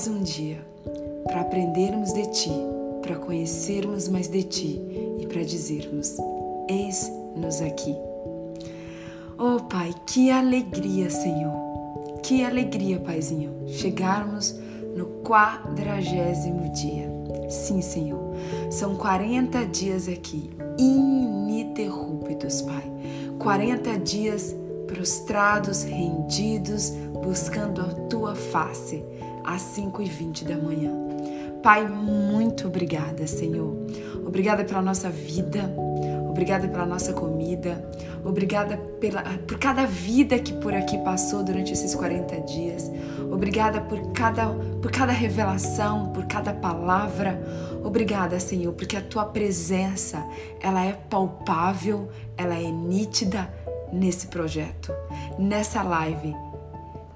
Mais um dia para aprendermos de Ti, para conhecermos mais de Ti e para dizermos: Eis-nos aqui. Oh, Pai, que alegria, Senhor. Que alegria, Paizinho, chegarmos no quadragésimo dia. Sim, Senhor, são 40 dias aqui, ininterruptos, Pai. 40 dias prostrados, rendidos, buscando a Tua face, às 5 e 20 da manhã. Pai, muito obrigada, Senhor. Obrigada pela nossa vida, obrigada pela nossa comida, obrigada pela, por cada vida que por aqui passou durante esses 40 dias, obrigada por cada, por cada revelação, por cada palavra. Obrigada, Senhor, porque a tua presença, ela é palpável, ela é nítida nesse projeto, nessa live,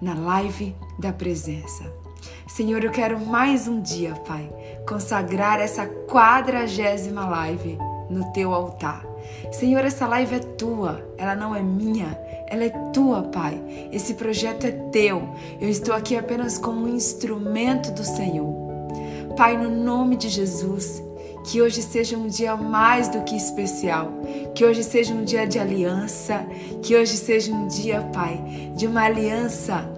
na live da presença. Senhor, eu quero mais um dia, Pai, consagrar essa quadragésima live no teu altar. Senhor, essa live é tua, ela não é minha, ela é tua, Pai. Esse projeto é teu. Eu estou aqui apenas como um instrumento do Senhor. Pai, no nome de Jesus, que hoje seja um dia mais do que especial, que hoje seja um dia de aliança, que hoje seja um dia, Pai, de uma aliança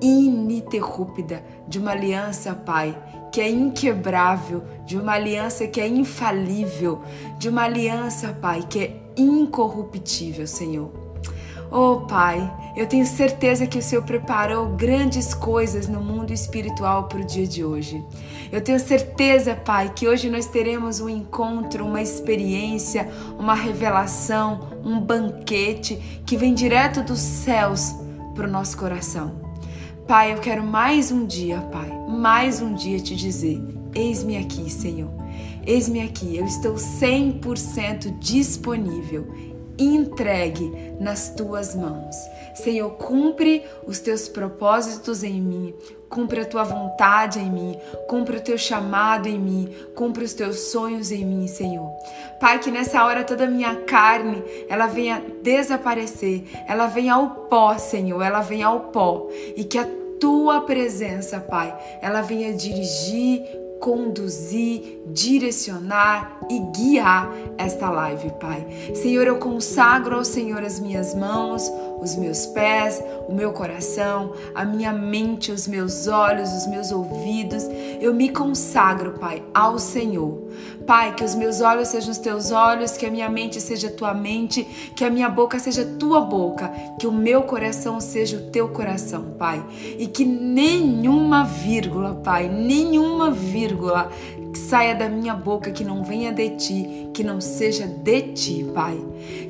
ininterrupta, de uma aliança, Pai, que é inquebrável, de uma aliança que é infalível, de uma aliança, Pai, que é incorruptível, Senhor. Oh, Pai, eu tenho certeza que o Senhor preparou grandes coisas no mundo espiritual para o dia de hoje. Eu tenho certeza, Pai, que hoje nós teremos um encontro, uma experiência, uma revelação, um banquete que vem direto dos céus para o nosso coração. Pai, eu quero mais um dia, Pai, mais um dia te dizer: eis-me aqui, Senhor. Eis-me aqui, eu estou 100% disponível, entregue nas tuas mãos. Senhor, cumpre os teus propósitos em mim, cumpre a tua vontade em mim, cumpre o teu chamado em mim, cumpre os teus sonhos em mim, Senhor. Pai, que nessa hora toda a minha carne, ela venha desaparecer, ela venha ao pó, Senhor, ela venha ao pó e que a tua presença, Pai, ela venha dirigir, conduzir, direcionar e guiar esta live, Pai. Senhor, eu consagro ao Senhor as minhas mãos, os meus pés, o meu coração, a minha mente, os meus olhos, os meus ouvidos. Eu me consagro, Pai, ao Senhor. Pai, que os meus olhos sejam os teus olhos, que a minha mente seja tua mente, que a minha boca seja tua boca, que o meu coração seja o teu coração, Pai. E que nenhuma vírgula, Pai, nenhuma vírgula que saia da minha boca que não venha de ti, que não seja de ti, Pai.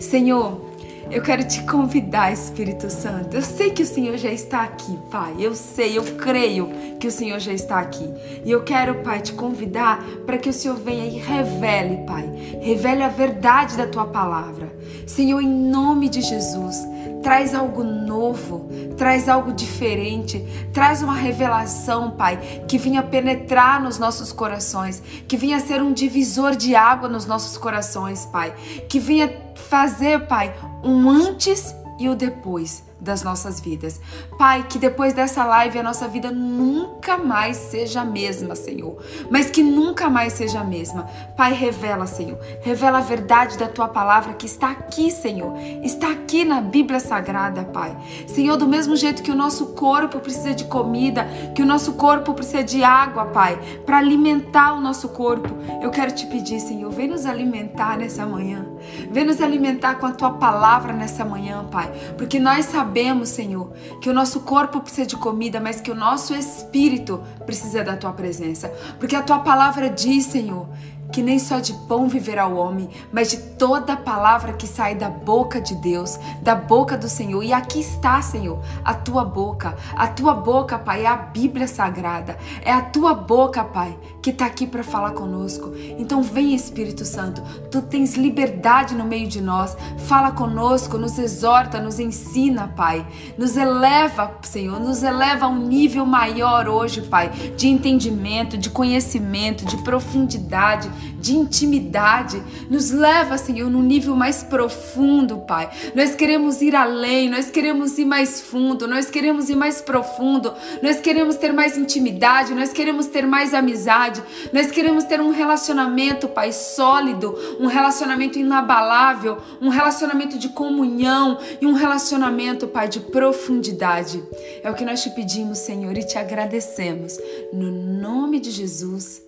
Senhor, eu quero te convidar, Espírito Santo. Eu sei que o Senhor já está aqui, Pai. Eu sei, eu creio que o Senhor já está aqui. E eu quero, Pai, te convidar para que o Senhor venha e revele, Pai. Revele a verdade da tua palavra. Senhor, em nome de Jesus, traz algo novo, traz algo diferente, traz uma revelação, Pai, que vinha penetrar nos nossos corações, que vinha ser um divisor de água nos nossos corações, Pai, que vinha fazer, Pai, um antes e o depois das nossas vidas. Pai, que depois dessa live a nossa vida nunca mais seja a mesma, Senhor. Mas que nunca mais seja a mesma. Pai, revela, Senhor. Revela a verdade da tua palavra que está aqui, Senhor. Está aqui na Bíblia Sagrada, Pai. Senhor, do mesmo jeito que o nosso corpo precisa de comida, que o nosso corpo precisa de água, Pai, para alimentar o nosso corpo, eu quero te pedir, Senhor, vem nos alimentar nessa manhã. Vem nos alimentar com a tua palavra nessa manhã, Pai. Porque nós sabemos, Senhor, que o nosso corpo precisa de comida, mas que o nosso espírito precisa da tua presença. Porque a tua palavra diz, Senhor, que nem só de pão viverá o homem, mas de toda palavra que sai da boca de Deus, da boca do Senhor. E aqui está, Senhor, a tua boca. A tua boca, Pai, é a Bíblia Sagrada. É a tua boca, Pai, que está aqui para falar conosco. Então vem, Espírito Santo, tu tens liberdade no meio de nós. Fala conosco, nos exorta, nos ensina, Pai. Nos eleva, Senhor, nos eleva a um nível maior hoje, Pai, de entendimento, de conhecimento, de profundidade de intimidade. Nos leva, Senhor, num nível mais profundo, Pai. Nós queremos ir além, nós queremos ir mais fundo, nós queremos ir mais profundo, nós queremos ter mais intimidade, nós queremos ter mais amizade, nós queremos ter um relacionamento, Pai, sólido, um relacionamento inabalável, um relacionamento de comunhão e um relacionamento, Pai, de profundidade. É o que nós te pedimos, Senhor, e te agradecemos. No nome de Jesus.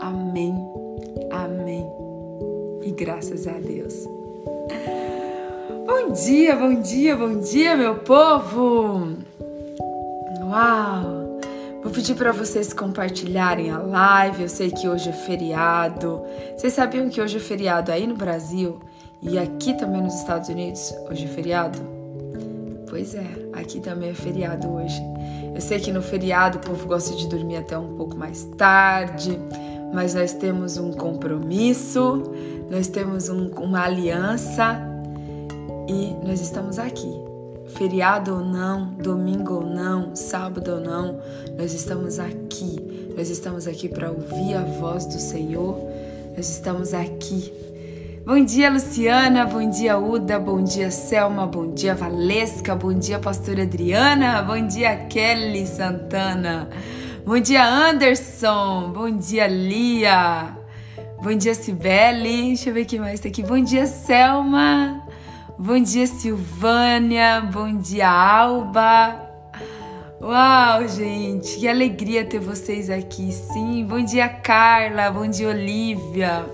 Amém. Amém. E graças a Deus. Bom dia, bom dia, bom dia, meu povo. Uau! Vou pedir para vocês compartilharem a live. Eu sei que hoje é feriado. Vocês sabiam que hoje é feriado aí no Brasil e aqui também nos Estados Unidos? Hoje é feriado? Pois é, aqui também é feriado hoje. Eu sei que no feriado o povo gosta de dormir até um pouco mais tarde mas nós temos um compromisso, nós temos um, uma aliança e nós estamos aqui. Feriado ou não, domingo ou não, sábado ou não, nós estamos aqui. Nós estamos aqui para ouvir a voz do Senhor. Nós estamos aqui. Bom dia, Luciana. Bom dia, Uda. Bom dia, Selma. Bom dia, Valesca. Bom dia, Pastora Adriana. Bom dia, Kelly Santana. Bom dia, Anderson. Bom dia, Lia. Bom dia, Cibele. Deixa eu ver quem mais tá aqui. Bom dia, Selma. Bom dia, Silvânia. Bom dia, Alba. Uau, gente, que alegria ter vocês aqui, sim. Bom dia, Carla. Bom dia, Olivia.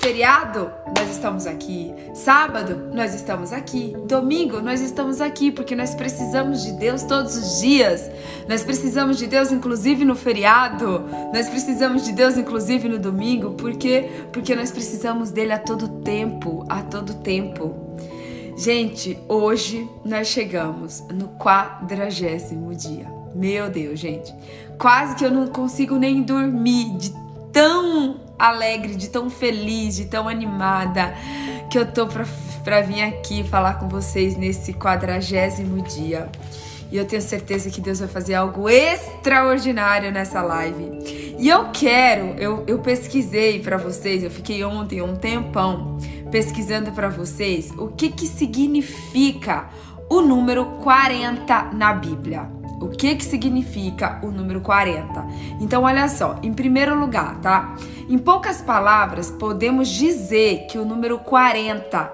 Feriado, nós estamos aqui. Sábado, nós estamos aqui. Domingo, nós estamos aqui porque nós precisamos de Deus todos os dias. Nós precisamos de Deus inclusive no feriado. Nós precisamos de Deus inclusive no domingo, porque porque nós precisamos dele a todo tempo, a todo tempo. Gente, hoje nós chegamos no quadragésimo dia. Meu Deus, gente, quase que eu não consigo nem dormir de tão alegre, de tão feliz, de tão animada que eu tô pra, pra vir aqui falar com vocês nesse quadragésimo dia. E eu tenho certeza que Deus vai fazer algo extraordinário nessa live. E eu quero, eu, eu pesquisei para vocês, eu fiquei ontem um tempão pesquisando para vocês o que que significa o número 40 na Bíblia. O que que significa o número 40? Então, olha só, em primeiro lugar, tá? Em poucas palavras, podemos dizer que o número 40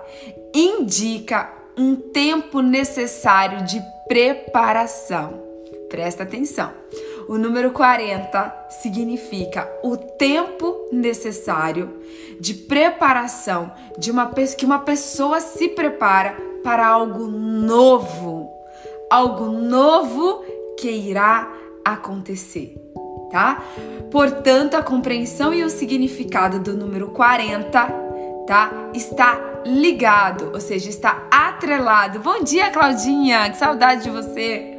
indica um tempo necessário de preparação. Presta atenção. O número 40 significa o tempo necessário de preparação de uma que uma pessoa se prepara para algo novo, algo novo que irá acontecer, tá? Portanto, a compreensão e o significado do número 40, tá? Está ligado, ou seja, está atrelado. Bom dia, Claudinha, que saudade de você.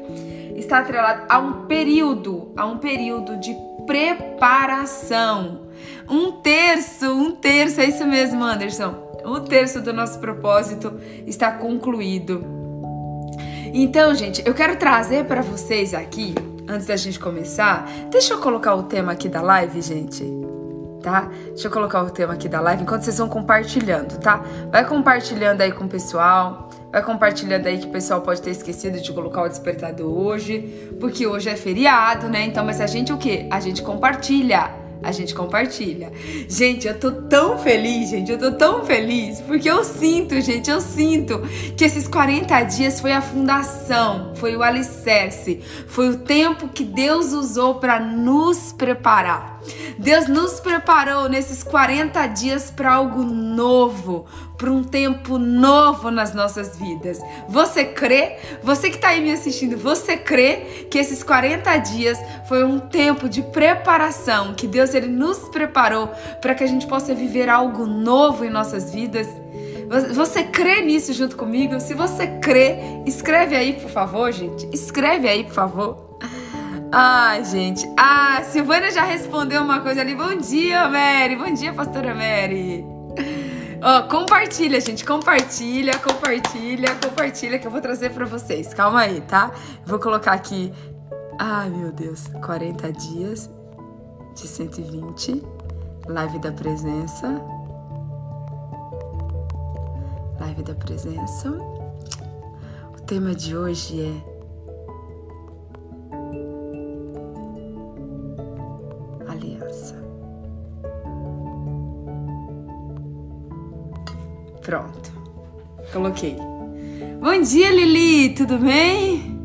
Está atrelado a um período, a um período de preparação. Um terço, um terço, é isso mesmo, Anderson. Um terço do nosso propósito está concluído. Então, gente, eu quero trazer para vocês aqui, antes da gente começar, deixa eu colocar o tema aqui da live, gente. Tá? Deixa eu colocar o tema aqui da live enquanto vocês vão compartilhando, tá? Vai compartilhando aí com o pessoal. Vai compartilhando aí que o pessoal pode ter esquecido de colocar o despertador hoje, porque hoje é feriado, né? Então, mas a gente o quê? A gente compartilha a gente compartilha. Gente, eu tô tão feliz, gente, eu tô tão feliz, porque eu sinto, gente, eu sinto que esses 40 dias foi a fundação, foi o alicerce, foi o tempo que Deus usou para nos preparar. Deus nos preparou nesses 40 dias para algo novo, para um tempo novo nas nossas vidas. Você crê? Você que está aí me assistindo, você crê que esses 40 dias foi um tempo de preparação, que Deus ele nos preparou para que a gente possa viver algo novo em nossas vidas? Você crê nisso junto comigo? Se você crê, escreve aí, por favor, gente. Escreve aí, por favor. Ai, gente. Ah, Silvana já respondeu uma coisa ali. Bom dia, Mary. Bom dia, pastora Mary. Oh, compartilha, gente. Compartilha, compartilha, compartilha que eu vou trazer para vocês. Calma aí, tá? Vou colocar aqui. Ai, meu Deus. 40 dias de 120. Live da presença. Live da presença. O tema de hoje é Pronto. Coloquei. Bom dia, Lili, tudo bem?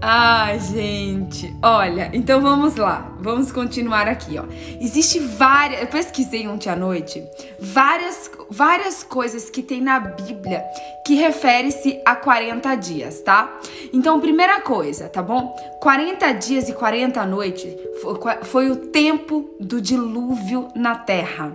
Ai, gente, olha, então vamos lá, vamos continuar aqui, ó. Existe várias, eu pesquisei ontem à noite, várias, várias coisas que tem na Bíblia que refere-se a 40 dias, tá? Então, primeira coisa, tá bom? 40 dias e 40 noites foi, foi o tempo do dilúvio na terra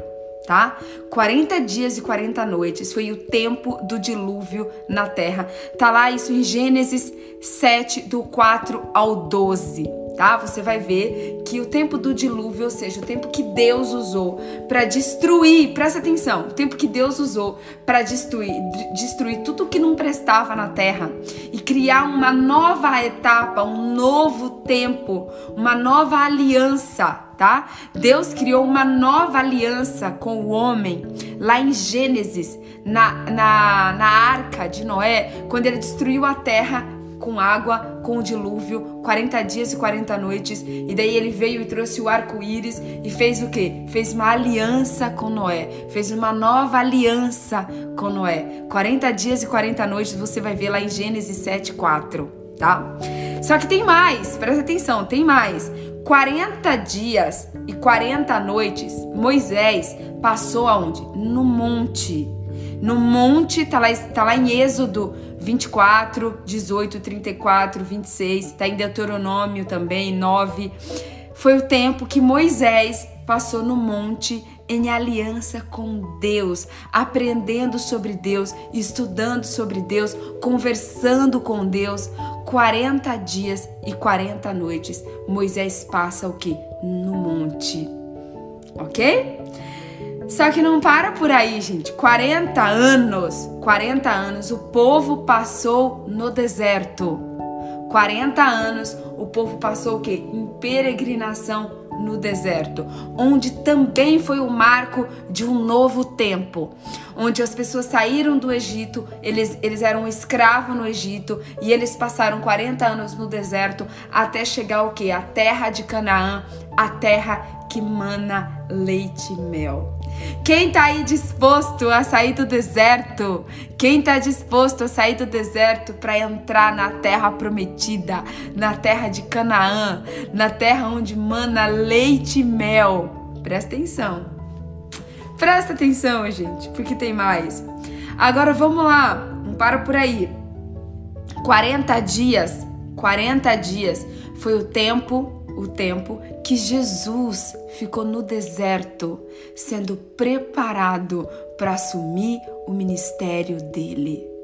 tá? 40 dias e 40 noites foi o tempo do dilúvio na terra. Tá lá isso em Gênesis 7, do 4 ao 12 tá? Você vai ver que o tempo do dilúvio, ou seja, o tempo que Deus usou para destruir, presta atenção, o tempo que Deus usou para destruir, destruir tudo que não prestava na terra e criar uma nova etapa, um novo tempo, uma nova aliança, tá? Deus criou uma nova aliança com o homem lá em Gênesis, na, na, na arca de Noé, quando ele destruiu a terra com água, com o dilúvio, 40 dias e 40 noites. E daí ele veio e trouxe o arco-íris e fez o quê? Fez uma aliança com Noé. Fez uma nova aliança com Noé. 40 dias e 40 noites você vai ver lá em Gênesis 7, 4, tá? Só que tem mais, presta atenção, tem mais. 40 dias e 40 noites, Moisés passou aonde? No monte. No monte, tá lá, tá lá em Êxodo 24, 18, 34, 26, está em Deuteronômio também, 9. Foi o tempo que Moisés passou no monte em aliança com Deus, aprendendo sobre Deus, estudando sobre Deus, conversando com Deus. 40 dias e 40 noites. Moisés passa o que? No monte. OK? Só que não para por aí, gente. 40 anos, 40 anos o povo passou no deserto. 40 anos o povo passou o quê? Em peregrinação no deserto, onde também foi o marco de um novo tempo, onde as pessoas saíram do Egito, eles, eles eram escravos no Egito e eles passaram 40 anos no deserto até chegar o quê? A terra de Canaã, a terra que mana leite e mel. Quem está aí disposto a sair do deserto? Quem está disposto a sair do deserto para entrar na terra prometida, na terra de Canaã, na terra onde mana leite e mel? Presta atenção. Presta atenção, gente, porque tem mais. Agora vamos lá, não para por aí. 40 dias, 40 dias foi o tempo o tempo que Jesus ficou no deserto, sendo preparado para assumir o ministério dele.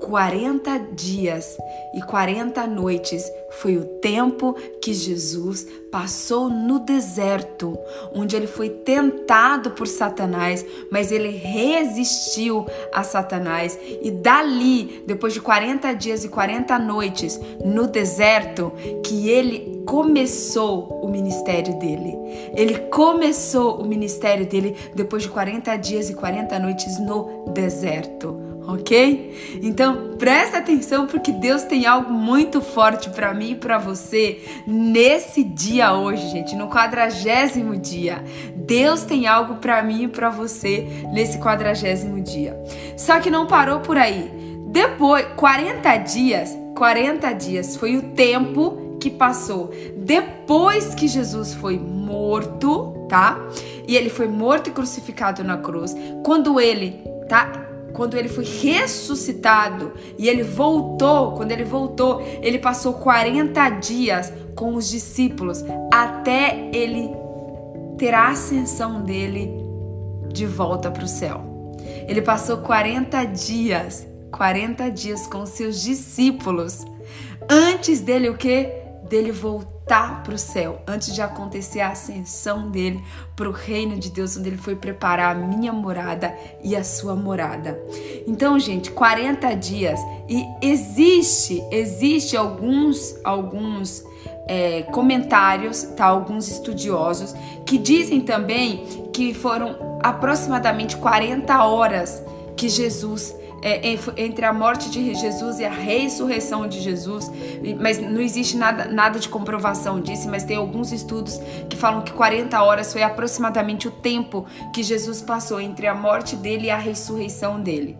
40 dias e 40 noites foi o tempo que Jesus passou no deserto, onde ele foi tentado por Satanás, mas ele resistiu a Satanás. E dali, depois de 40 dias e 40 noites no deserto, que ele começou o ministério dele. Ele começou o ministério dele depois de 40 dias e 40 noites no deserto ok? Então presta atenção porque Deus tem algo muito forte para mim e para você nesse dia hoje, gente, no quadragésimo dia. Deus tem algo para mim e para você nesse quadragésimo dia. Só que não parou por aí. Depois, 40 dias, 40 dias foi o tempo que passou depois que Jesus foi morto tá? E ele foi morto e crucificado na cruz. Quando ele, tá? Quando ele foi ressuscitado e ele voltou, quando ele voltou, ele passou 40 dias com os discípulos até ele ter a ascensão dele de volta para o céu. Ele passou 40 dias, 40 dias com seus discípulos antes dele o que? Dele voltar para o céu, antes de acontecer a ascensão dele para o reino de Deus, onde ele foi preparar a minha morada e a sua morada. Então, gente, 40 dias e existe, existe alguns, alguns é, comentários, tá? Alguns estudiosos que dizem também que foram aproximadamente 40 horas que Jesus é, entre a morte de Jesus e a ressurreição de Jesus, mas não existe nada, nada de comprovação disso, mas tem alguns estudos que falam que 40 horas foi aproximadamente o tempo que Jesus passou entre a morte dele e a ressurreição dele.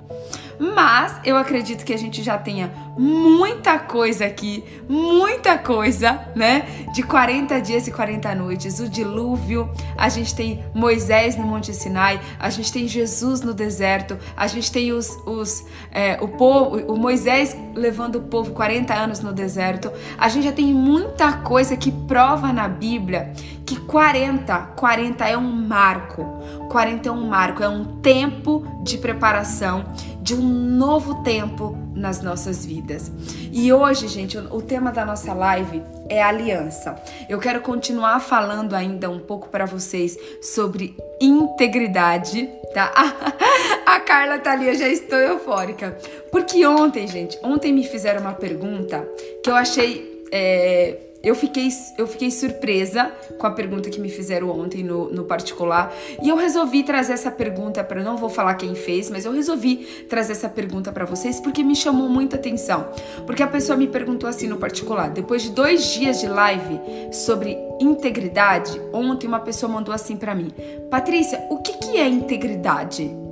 Mas eu acredito que a gente já tenha muita coisa aqui, muita coisa, né? De 40 dias e 40 noites, o dilúvio, a gente tem Moisés no Monte Sinai, a gente tem Jesus no deserto, a gente tem os, os é, o povo, o Moisés levando o povo 40 anos no deserto. A gente já tem muita coisa que prova na Bíblia que 40, 40 é um marco. 40 é um marco, é um tempo de preparação de um novo tempo nas nossas vidas. E hoje, gente, o tema da nossa live é aliança. Eu quero continuar falando ainda um pouco para vocês sobre integridade, tá? A Carla tá ali, eu já estou eufórica. Porque ontem, gente, ontem me fizeram uma pergunta que eu achei é, eu fiquei, eu fiquei surpresa com a pergunta que me fizeram ontem no, no particular e eu resolvi trazer essa pergunta para não vou falar quem fez, mas eu resolvi trazer essa pergunta para vocês porque me chamou muita atenção. Porque a pessoa me perguntou assim no particular, depois de dois dias de live sobre integridade, ontem uma pessoa mandou assim para mim, Patrícia, o que, que é integridade?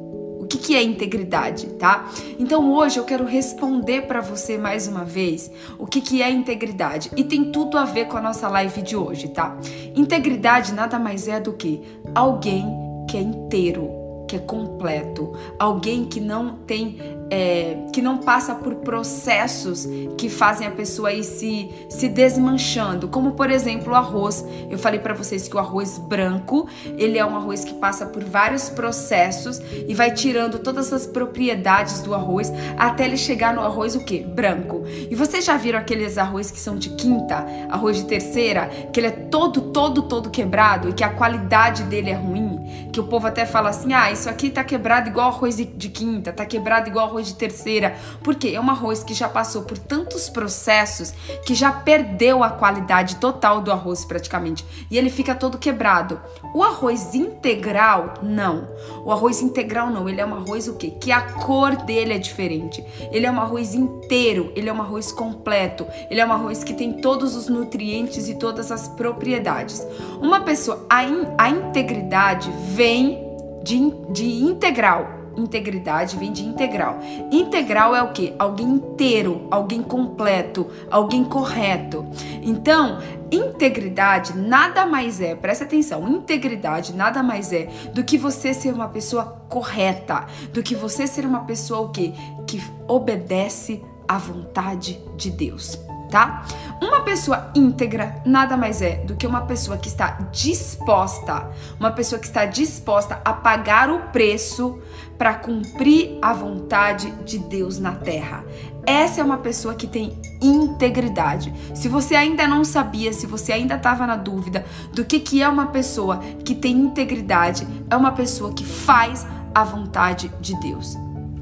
O que, que é integridade, tá? Então hoje eu quero responder para você mais uma vez o que, que é integridade e tem tudo a ver com a nossa live de hoje, tá? Integridade nada mais é do que alguém que é inteiro, que é completo, alguém que não tem é, que não passa por processos que fazem a pessoa ir se, se desmanchando, como por exemplo o arroz. Eu falei para vocês que o arroz branco ele é um arroz que passa por vários processos e vai tirando todas as propriedades do arroz até ele chegar no arroz o que? Branco. E vocês já viram aqueles arroz que são de quinta, arroz de terceira, que ele é todo, todo, todo quebrado e que a qualidade dele é ruim? Que o povo até fala assim: ah, isso aqui tá quebrado igual arroz de, quinta, tá quebrado igual arroz de terceira, porque é um arroz que já passou por tantos processos que já perdeu a qualidade total do arroz praticamente e ele fica todo quebrado. O arroz integral, não. O arroz integral não, ele é um arroz o quê? Que a cor dele é diferente. Ele é um arroz inteiro, ele é um arroz completo, ele é um arroz que tem todos os nutrientes e todas as propriedades. Uma pessoa, a, in, a integridade vem de, de integral, Integridade vem de integral. Integral é o que? Alguém inteiro, alguém completo, alguém correto. Então, integridade nada mais é, presta atenção, integridade nada mais é do que você ser uma pessoa correta, do que você ser uma pessoa o quê? Que obedece à vontade de Deus tá? Uma pessoa íntegra nada mais é do que uma pessoa que está disposta, uma pessoa que está disposta a pagar o preço para cumprir a vontade de Deus na terra. Essa é uma pessoa que tem integridade. Se você ainda não sabia, se você ainda estava na dúvida do que, que é uma pessoa que tem integridade, é uma pessoa que faz a vontade de Deus.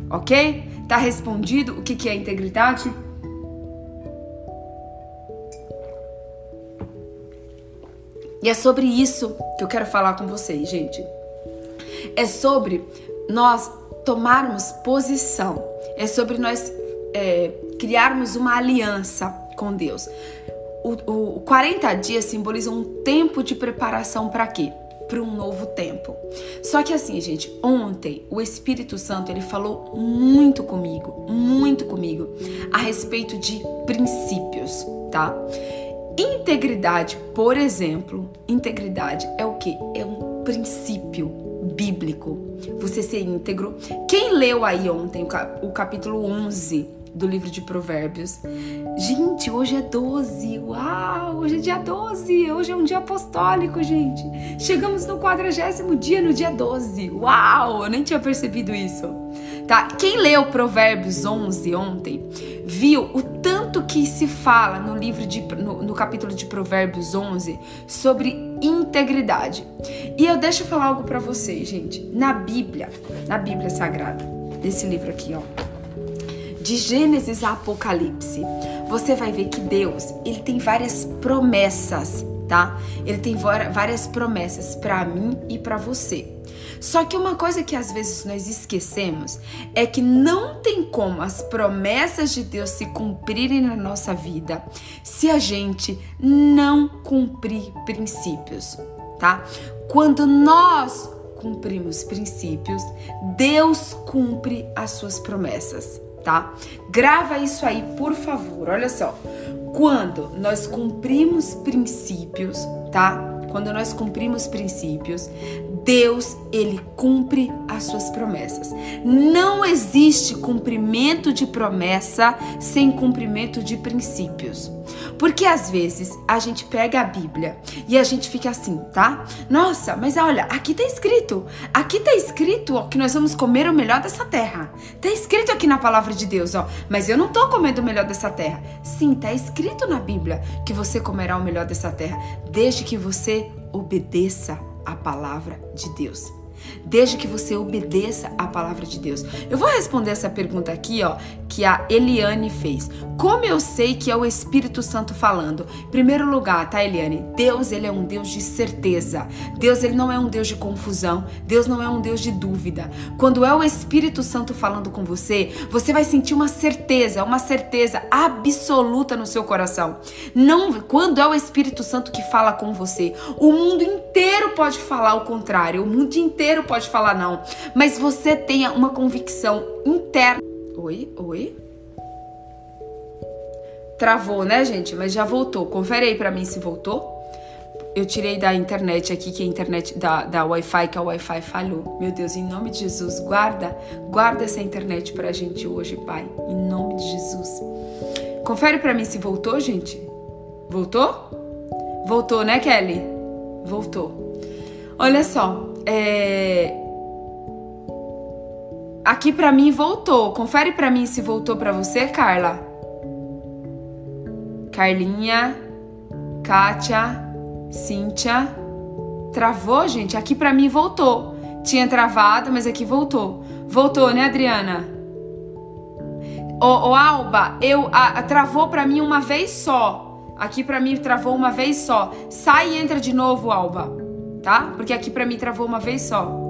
Ok? Tá respondido o que, que é integridade? E é sobre isso que eu quero falar com vocês, gente. É sobre nós tomarmos posição. É sobre nós é, criarmos uma aliança com Deus. O, o 40 dias simbolizam um tempo de preparação para quê? Para um novo tempo. Só que assim, gente, ontem o Espírito Santo ele falou muito comigo, muito comigo, a respeito de princípios, tá? Integridade, por exemplo, integridade é o que? É um princípio bíblico. Você ser íntegro. Quem leu aí ontem o capítulo 11 do livro de Provérbios. Gente, hoje é 12. Uau! Hoje é dia 12. Hoje é um dia apostólico, gente. Chegamos no quadragésimo dia, no dia 12. Uau! Eu nem tinha percebido isso. Tá? Quem leu Provérbios 11 ontem viu o tanto que se fala no livro de no, no capítulo de Provérbios 11 sobre integridade. E eu deixo falar algo para vocês, gente. Na Bíblia, na Bíblia Sagrada, desse livro aqui, ó de Gênesis a Apocalipse, você vai ver que Deus, ele tem várias promessas, tá? Ele tem várias promessas para mim e para você. Só que uma coisa que às vezes nós esquecemos é que não tem como as promessas de Deus se cumprirem na nossa vida se a gente não cumprir princípios, tá? Quando nós cumprimos princípios, Deus cumpre as suas promessas tá? Grava isso aí, por favor. Olha só. Quando nós cumprimos princípios, tá? Quando nós cumprimos princípios, Deus, ele cumpre as suas promessas. Não existe cumprimento de promessa sem cumprimento de princípios. Porque às vezes a gente pega a Bíblia e a gente fica assim, tá? Nossa, mas olha, aqui tá escrito, aqui tá escrito ó, que nós vamos comer o melhor dessa terra. Tá escrito aqui na palavra de Deus, ó. Mas eu não tô comendo o melhor dessa terra. Sim, tá escrito na Bíblia que você comerá o melhor dessa terra, desde que você obedeça a palavra de Deus desde que você obedeça a palavra de Deus. Eu vou responder essa pergunta aqui, ó, que a Eliane fez. Como eu sei que é o Espírito Santo falando? Primeiro lugar, tá, Eliane? Deus, ele é um Deus de certeza. Deus, ele não é um Deus de confusão. Deus não é um Deus de dúvida. Quando é o Espírito Santo falando com você, você vai sentir uma certeza, uma certeza absoluta no seu coração. Não, quando é o Espírito Santo que fala com você, o mundo inteiro pode falar o contrário. O mundo inteiro pode falar não, mas você tenha uma convicção interna. Oi, oi. Travou, né, gente? Mas já voltou. Confere aí para mim se voltou. Eu tirei da internet aqui, que a internet da, da Wi-Fi, que a Wi-Fi falhou. Meu Deus, em nome de Jesus, guarda, guarda essa internet pra gente hoje, Pai. Em nome de Jesus. Confere para mim se voltou, gente. Voltou? Voltou, né, Kelly? Voltou. Olha só, é... Aqui para mim voltou. Confere para mim se voltou para você, Carla. Carlinha, Kátia, Cíntia. Travou, gente? Aqui para mim voltou. Tinha travado, mas aqui voltou. Voltou, né, Adriana? Ô, ô Alba, eu a, a, travou para mim uma vez só. Aqui para mim travou uma vez só. Sai e entra de novo, Alba tá? Porque aqui para mim travou uma vez só.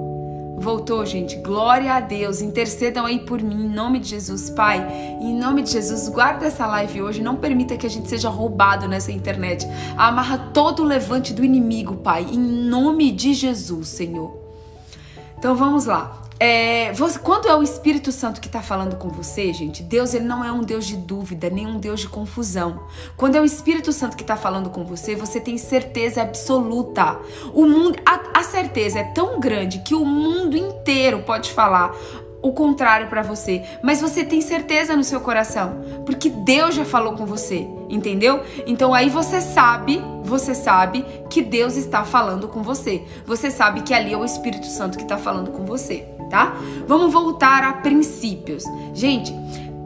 Voltou, gente. Glória a Deus. Intercedam aí por mim, em nome de Jesus, Pai. Em nome de Jesus, guarda essa live hoje. Não permita que a gente seja roubado nessa internet. Amarra todo o levante do inimigo, Pai. Em nome de Jesus, Senhor. Então vamos lá. É, você, quando é o Espírito Santo que está falando com você, gente, Deus ele não é um Deus de dúvida, nem um Deus de confusão. Quando é o Espírito Santo que está falando com você, você tem certeza absoluta. O mundo, a, a certeza é tão grande que o mundo inteiro pode falar o contrário para você, mas você tem certeza no seu coração, porque Deus já falou com você, entendeu? Então aí você sabe, você sabe que Deus está falando com você. Você sabe que ali é o Espírito Santo que está falando com você tá? Vamos voltar a princípios. Gente,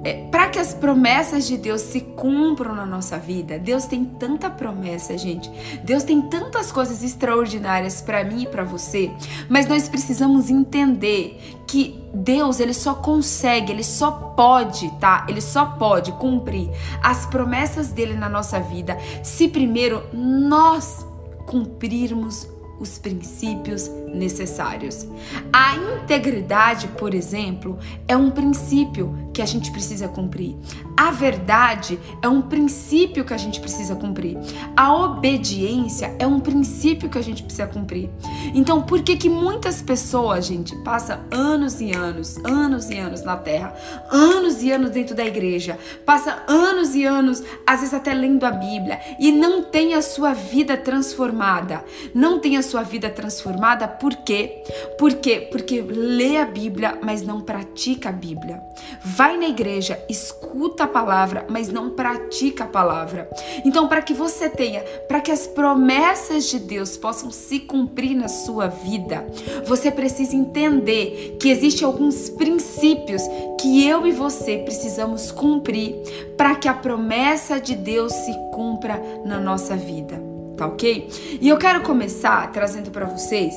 é, para que as promessas de Deus se cumpram na nossa vida, Deus tem tanta promessa, gente. Deus tem tantas coisas extraordinárias para mim e para você, mas nós precisamos entender que Deus, ele só consegue, ele só pode, tá? Ele só pode cumprir as promessas dele na nossa vida se primeiro nós cumprirmos os princípios necessários. A integridade, por exemplo, é um princípio que a gente precisa cumprir. A verdade é um princípio que a gente precisa cumprir. A obediência é um princípio que a gente precisa cumprir. Então, por que que muitas pessoas, gente, passam anos e anos, anos e anos na terra, anos e anos dentro da igreja, passa anos e anos, às vezes até lendo a Bíblia e não tem a sua vida transformada? Não tem a sua vida transformada por quê? Por quê? Porque lê a Bíblia, mas não pratica a Bíblia. Vai na igreja, escuta a palavra, mas não pratica a palavra. Então, para que você tenha, para que as promessas de Deus possam se cumprir na sua vida, você precisa entender que existem alguns princípios que eu e você precisamos cumprir para que a promessa de Deus se cumpra na nossa vida, tá ok? E eu quero começar trazendo para vocês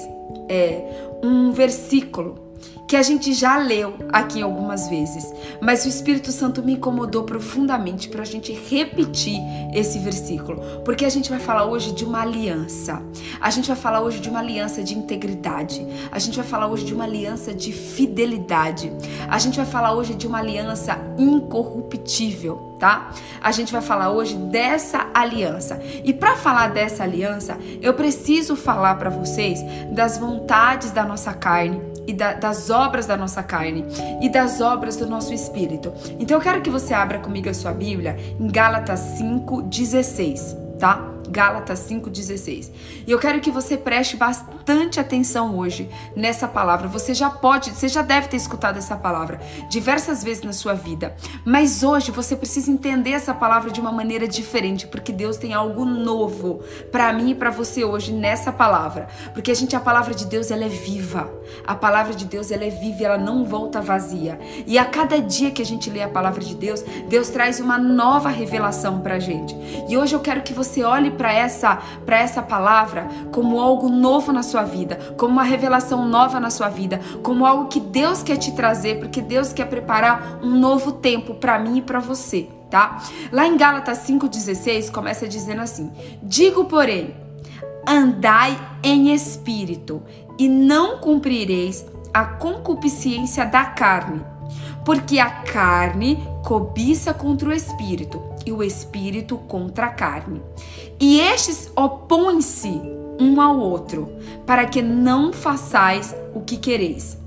é, um versículo que a gente já leu aqui algumas vezes, mas o Espírito Santo me incomodou profundamente para a gente repetir esse versículo, porque a gente vai falar hoje de uma aliança, a gente vai falar hoje de uma aliança de integridade, a gente vai falar hoje de uma aliança de fidelidade, a gente vai falar hoje de uma aliança incorruptível, tá? A gente vai falar hoje dessa aliança. E para falar dessa aliança, eu preciso falar para vocês das vontades da nossa carne e da, das obras da nossa carne e das obras do nosso espírito. Então eu quero que você abra comigo a sua Bíblia em Gálatas 5:16, tá? Gálatas 5,16. E eu quero que você preste bastante atenção hoje nessa palavra. Você já pode, você já deve ter escutado essa palavra diversas vezes na sua vida, mas hoje você precisa entender essa palavra de uma maneira diferente, porque Deus tem algo novo para mim e para você hoje nessa palavra. Porque a gente a palavra de Deus ela é viva. A palavra de Deus ela é viva e ela não volta vazia. E a cada dia que a gente lê a palavra de Deus, Deus traz uma nova revelação pra gente. E hoje eu quero que você olhe para essa, para essa palavra como algo novo na sua vida, como uma revelação nova na sua vida, como algo que Deus quer te trazer, porque Deus quer preparar um novo tempo para mim e para você, tá? Lá em Gálatas 5:16 começa dizendo assim: "Digo, porém, andai em espírito, e não cumprireis a concupiscência da carne, porque a carne cobiça contra o espírito e o espírito contra a carne. E estes opõem-se um ao outro, para que não façais o que quereis.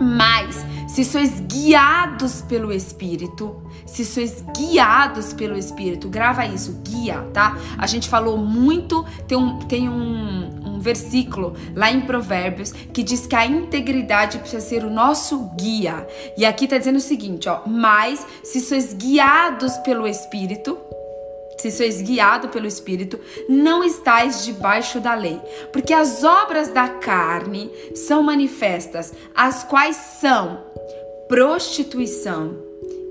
Mas se sois guiados pelo Espírito, se sois guiados pelo Espírito, grava isso, guia, tá? A gente falou muito, tem um, tem um, versículo lá em Provérbios que diz que a integridade precisa ser o nosso guia. E aqui tá dizendo o seguinte, ó, mas se sois guiados pelo Espírito, se sois guiado pelo Espírito, não estáis debaixo da lei. Porque as obras da carne são manifestas, as quais são prostituição,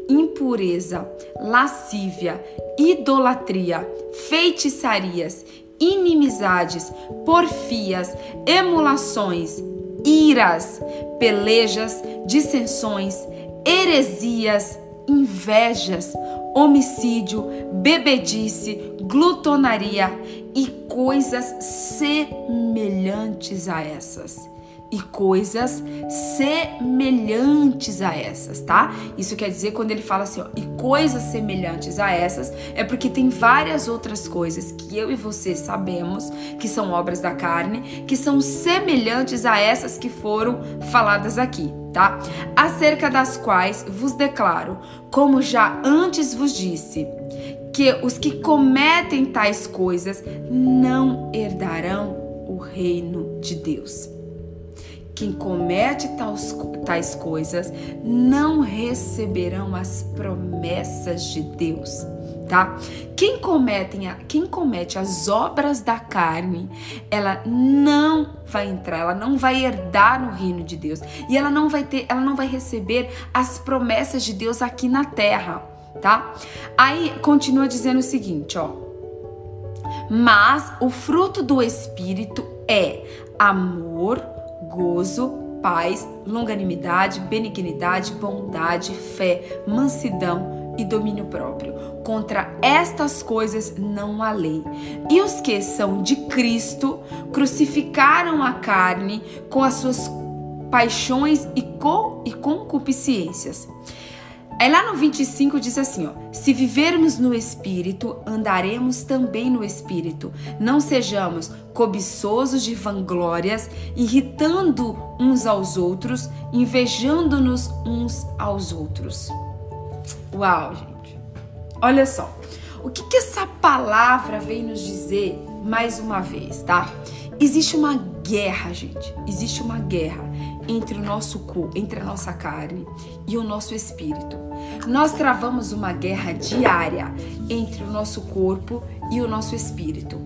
impureza, lascívia, idolatria, feitiçarias, inimizades, porfias, emulações, iras, pelejas, dissensões, heresias, invejas, homicídio, bebedice, glutonaria e coisas semelhantes a essas e coisas semelhantes a essas, tá? Isso quer dizer quando ele fala assim, ó, e coisas semelhantes a essas, é porque tem várias outras coisas que eu e você sabemos que são obras da carne, que são semelhantes a essas que foram faladas aqui, tá? Acerca das quais vos declaro, como já antes vos disse, que os que cometem tais coisas não herdarão o reino de Deus. Quem comete tais, tais coisas não receberão as promessas de Deus. Tá? Quem comete, quem comete as obras da carne, ela não vai entrar, ela não vai herdar no reino de Deus e ela não vai ter, ela não vai receber as promessas de Deus aqui na terra, tá? Aí continua dizendo o seguinte, ó: Mas o fruto do espírito é amor, gozo, paz, longanimidade, benignidade, bondade, fé, mansidão e domínio próprio. Contra estas coisas não há lei. E os que são de Cristo crucificaram a carne com as suas paixões e, co e concupiscências. Aí lá no 25 diz assim, ó: Se vivermos no espírito, andaremos também no espírito. Não sejamos cobiçosos de vanglórias, irritando uns aos outros, invejando-nos uns aos outros. Uau, gente. Olha só. O que, que essa palavra vem nos dizer mais uma vez, tá? Existe uma guerra, gente. Existe uma guerra entre o nosso corpo, entre a nossa carne e o nosso espírito. Nós travamos uma guerra diária entre o nosso corpo e o nosso espírito.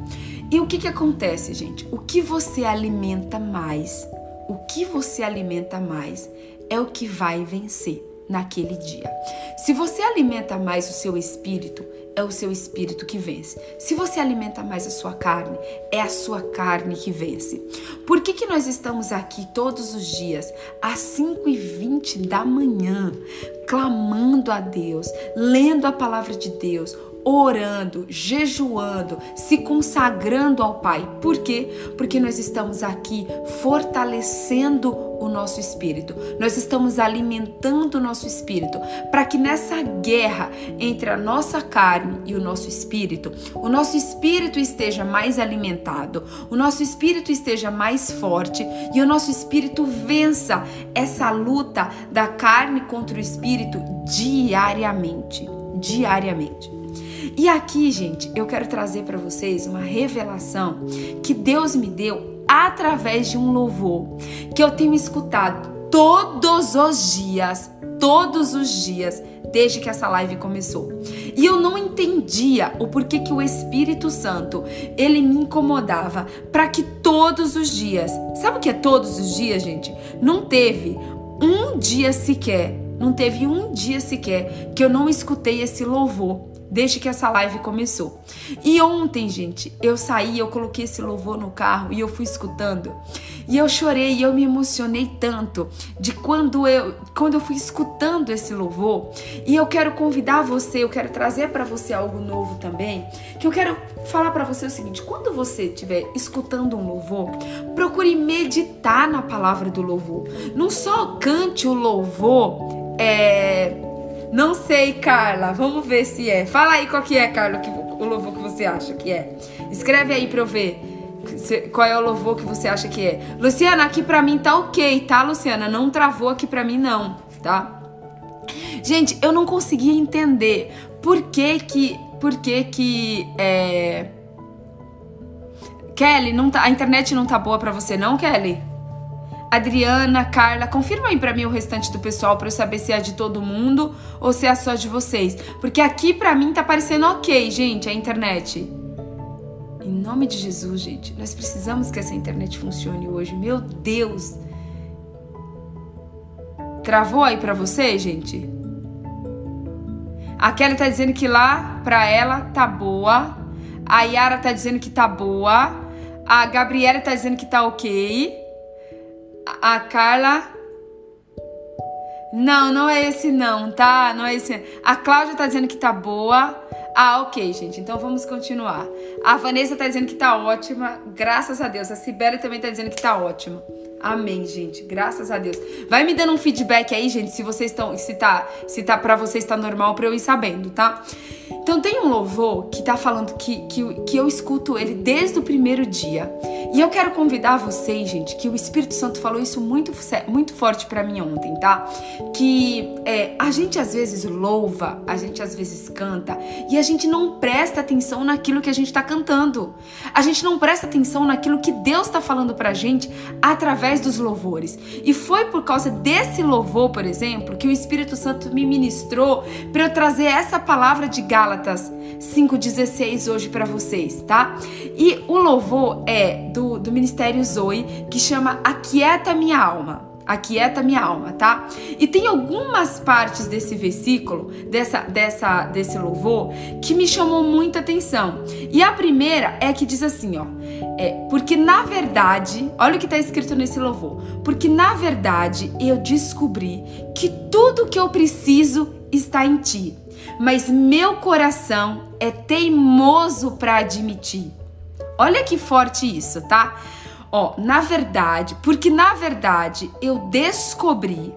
E o que que acontece, gente? O que você alimenta mais, o que você alimenta mais é o que vai vencer naquele dia. Se você alimenta mais o seu espírito, é o seu espírito que vence. Se você alimenta mais a sua carne, é a sua carne que vence. Por que, que nós estamos aqui todos os dias, às 5 e 20 da manhã, clamando a Deus, lendo a palavra de Deus, orando, jejuando, se consagrando ao Pai. Por quê? Porque nós estamos aqui fortalecendo o nosso espírito. Nós estamos alimentando o nosso espírito para que nessa guerra entre a nossa carne e o nosso espírito, o nosso espírito esteja mais alimentado, o nosso espírito esteja mais forte e o nosso espírito vença essa luta da carne contra o espírito diariamente, diariamente. E aqui, gente, eu quero trazer para vocês uma revelação que Deus me deu através de um louvor que eu tenho escutado todos os dias, todos os dias, desde que essa live começou. E eu não entendia o porquê que o Espírito Santo, ele me incomodava para que todos os dias, sabe o que é todos os dias, gente? Não teve um dia sequer, não teve um dia sequer que eu não escutei esse louvor desde que essa live começou. E ontem, gente, eu saí, eu coloquei esse louvor no carro e eu fui escutando. E eu chorei e eu me emocionei tanto de quando eu, quando eu fui escutando esse louvor. E eu quero convidar você, eu quero trazer para você algo novo também, que eu quero falar para você o seguinte: quando você estiver escutando um louvor, procure meditar na palavra do louvor. Não só cante o louvor é não sei, Carla. Vamos ver se é. Fala aí qual que é, Carla, que, o louvor que você acha que é. Escreve aí pra eu ver qual é o louvor que você acha que é. Luciana, aqui pra mim tá ok, tá, Luciana? Não travou aqui pra mim, não, tá? Gente, eu não conseguia entender por que que... Por que que... É... Kelly, não tá, a internet não tá boa pra você, não, Kelly? Adriana, Carla, confirma aí para mim o restante do pessoal para eu saber se é de todo mundo ou se é só de vocês. Porque aqui para mim tá parecendo ok, gente, a internet. Em nome de Jesus, gente, nós precisamos que essa internet funcione hoje. Meu Deus. Travou aí para você, gente? A Kelly tá dizendo que lá pra ela tá boa. A Yara tá dizendo que tá boa. A Gabriela tá dizendo que tá ok. A Carla. Não, não é esse não, tá? Não é esse. A Cláudia tá dizendo que tá boa. Ah, ok, gente. Então vamos continuar. A Vanessa tá dizendo que tá ótima. Graças a Deus. A Sibeli também tá dizendo que tá ótima. Amém, gente. Graças a Deus. Vai me dando um feedback aí, gente, se vocês estão, se tá, se tá para vocês tá normal para eu ir sabendo, tá? Então tem um louvor que tá falando que, que, que eu escuto ele desde o primeiro dia. E eu quero convidar vocês, gente, que o Espírito Santo falou isso muito, muito forte para mim ontem, tá? Que é, a gente às vezes louva, a gente às vezes canta e a gente não presta atenção naquilo que a gente tá cantando. A gente não presta atenção naquilo que Deus tá falando pra gente através dos louvores. E foi por causa desse louvor, por exemplo, que o Espírito Santo me ministrou para eu trazer essa palavra de Gálatas Gálatas 5,16 hoje para vocês, tá? E o louvor é do, do Ministério Zoe, que chama Aquieta Minha Alma. Aquieta minha alma, tá? E tem algumas partes desse versículo, dessa, dessa, desse louvor, que me chamou muita atenção. E a primeira é que diz assim, ó. É, porque na verdade, olha o que está escrito nesse louvor. Porque na verdade eu descobri que tudo que eu preciso está em ti. mas meu coração é teimoso para admitir. Olha que forte isso, tá? Ó, na verdade, porque na verdade eu descobri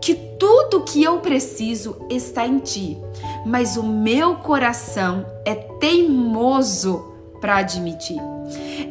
que tudo que eu preciso está em ti, mas o meu coração é teimoso para admitir.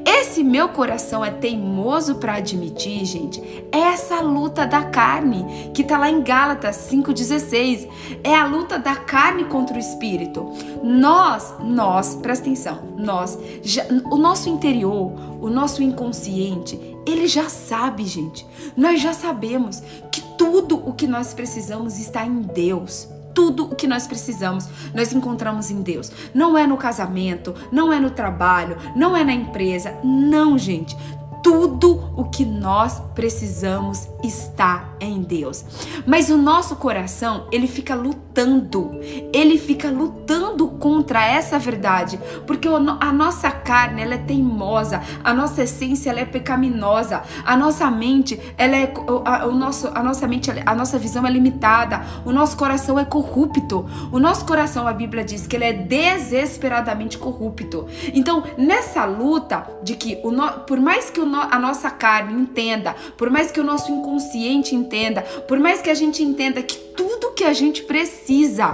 Esse meu coração é teimoso para admitir, gente, é essa luta da carne que tá lá em Gálatas 5:16. É a luta da carne contra o espírito. Nós, nós, presta atenção, nós, já, o nosso interior, o nosso inconsciente, ele já sabe, gente. Nós já sabemos que tudo o que nós precisamos está em Deus tudo o que nós precisamos, nós encontramos em Deus. Não é no casamento, não é no trabalho, não é na empresa. Não, gente. Tudo o que nós precisamos está em Deus. Mas o nosso coração, ele fica lutando. Ele fica lutando contra essa verdade, porque a nossa carne, ela é teimosa, a nossa essência ela é pecaminosa, a nossa mente, ela é a, o nosso, a nossa mente, a nossa visão é limitada, o nosso coração é corrupto. O nosso coração, a Bíblia diz que ele é desesperadamente corrupto. Então, nessa luta de que o no, por mais que o no, a nossa carne entenda, por mais que o nosso inconsciente entenda, por mais que a gente entenda que tudo que a gente precisa,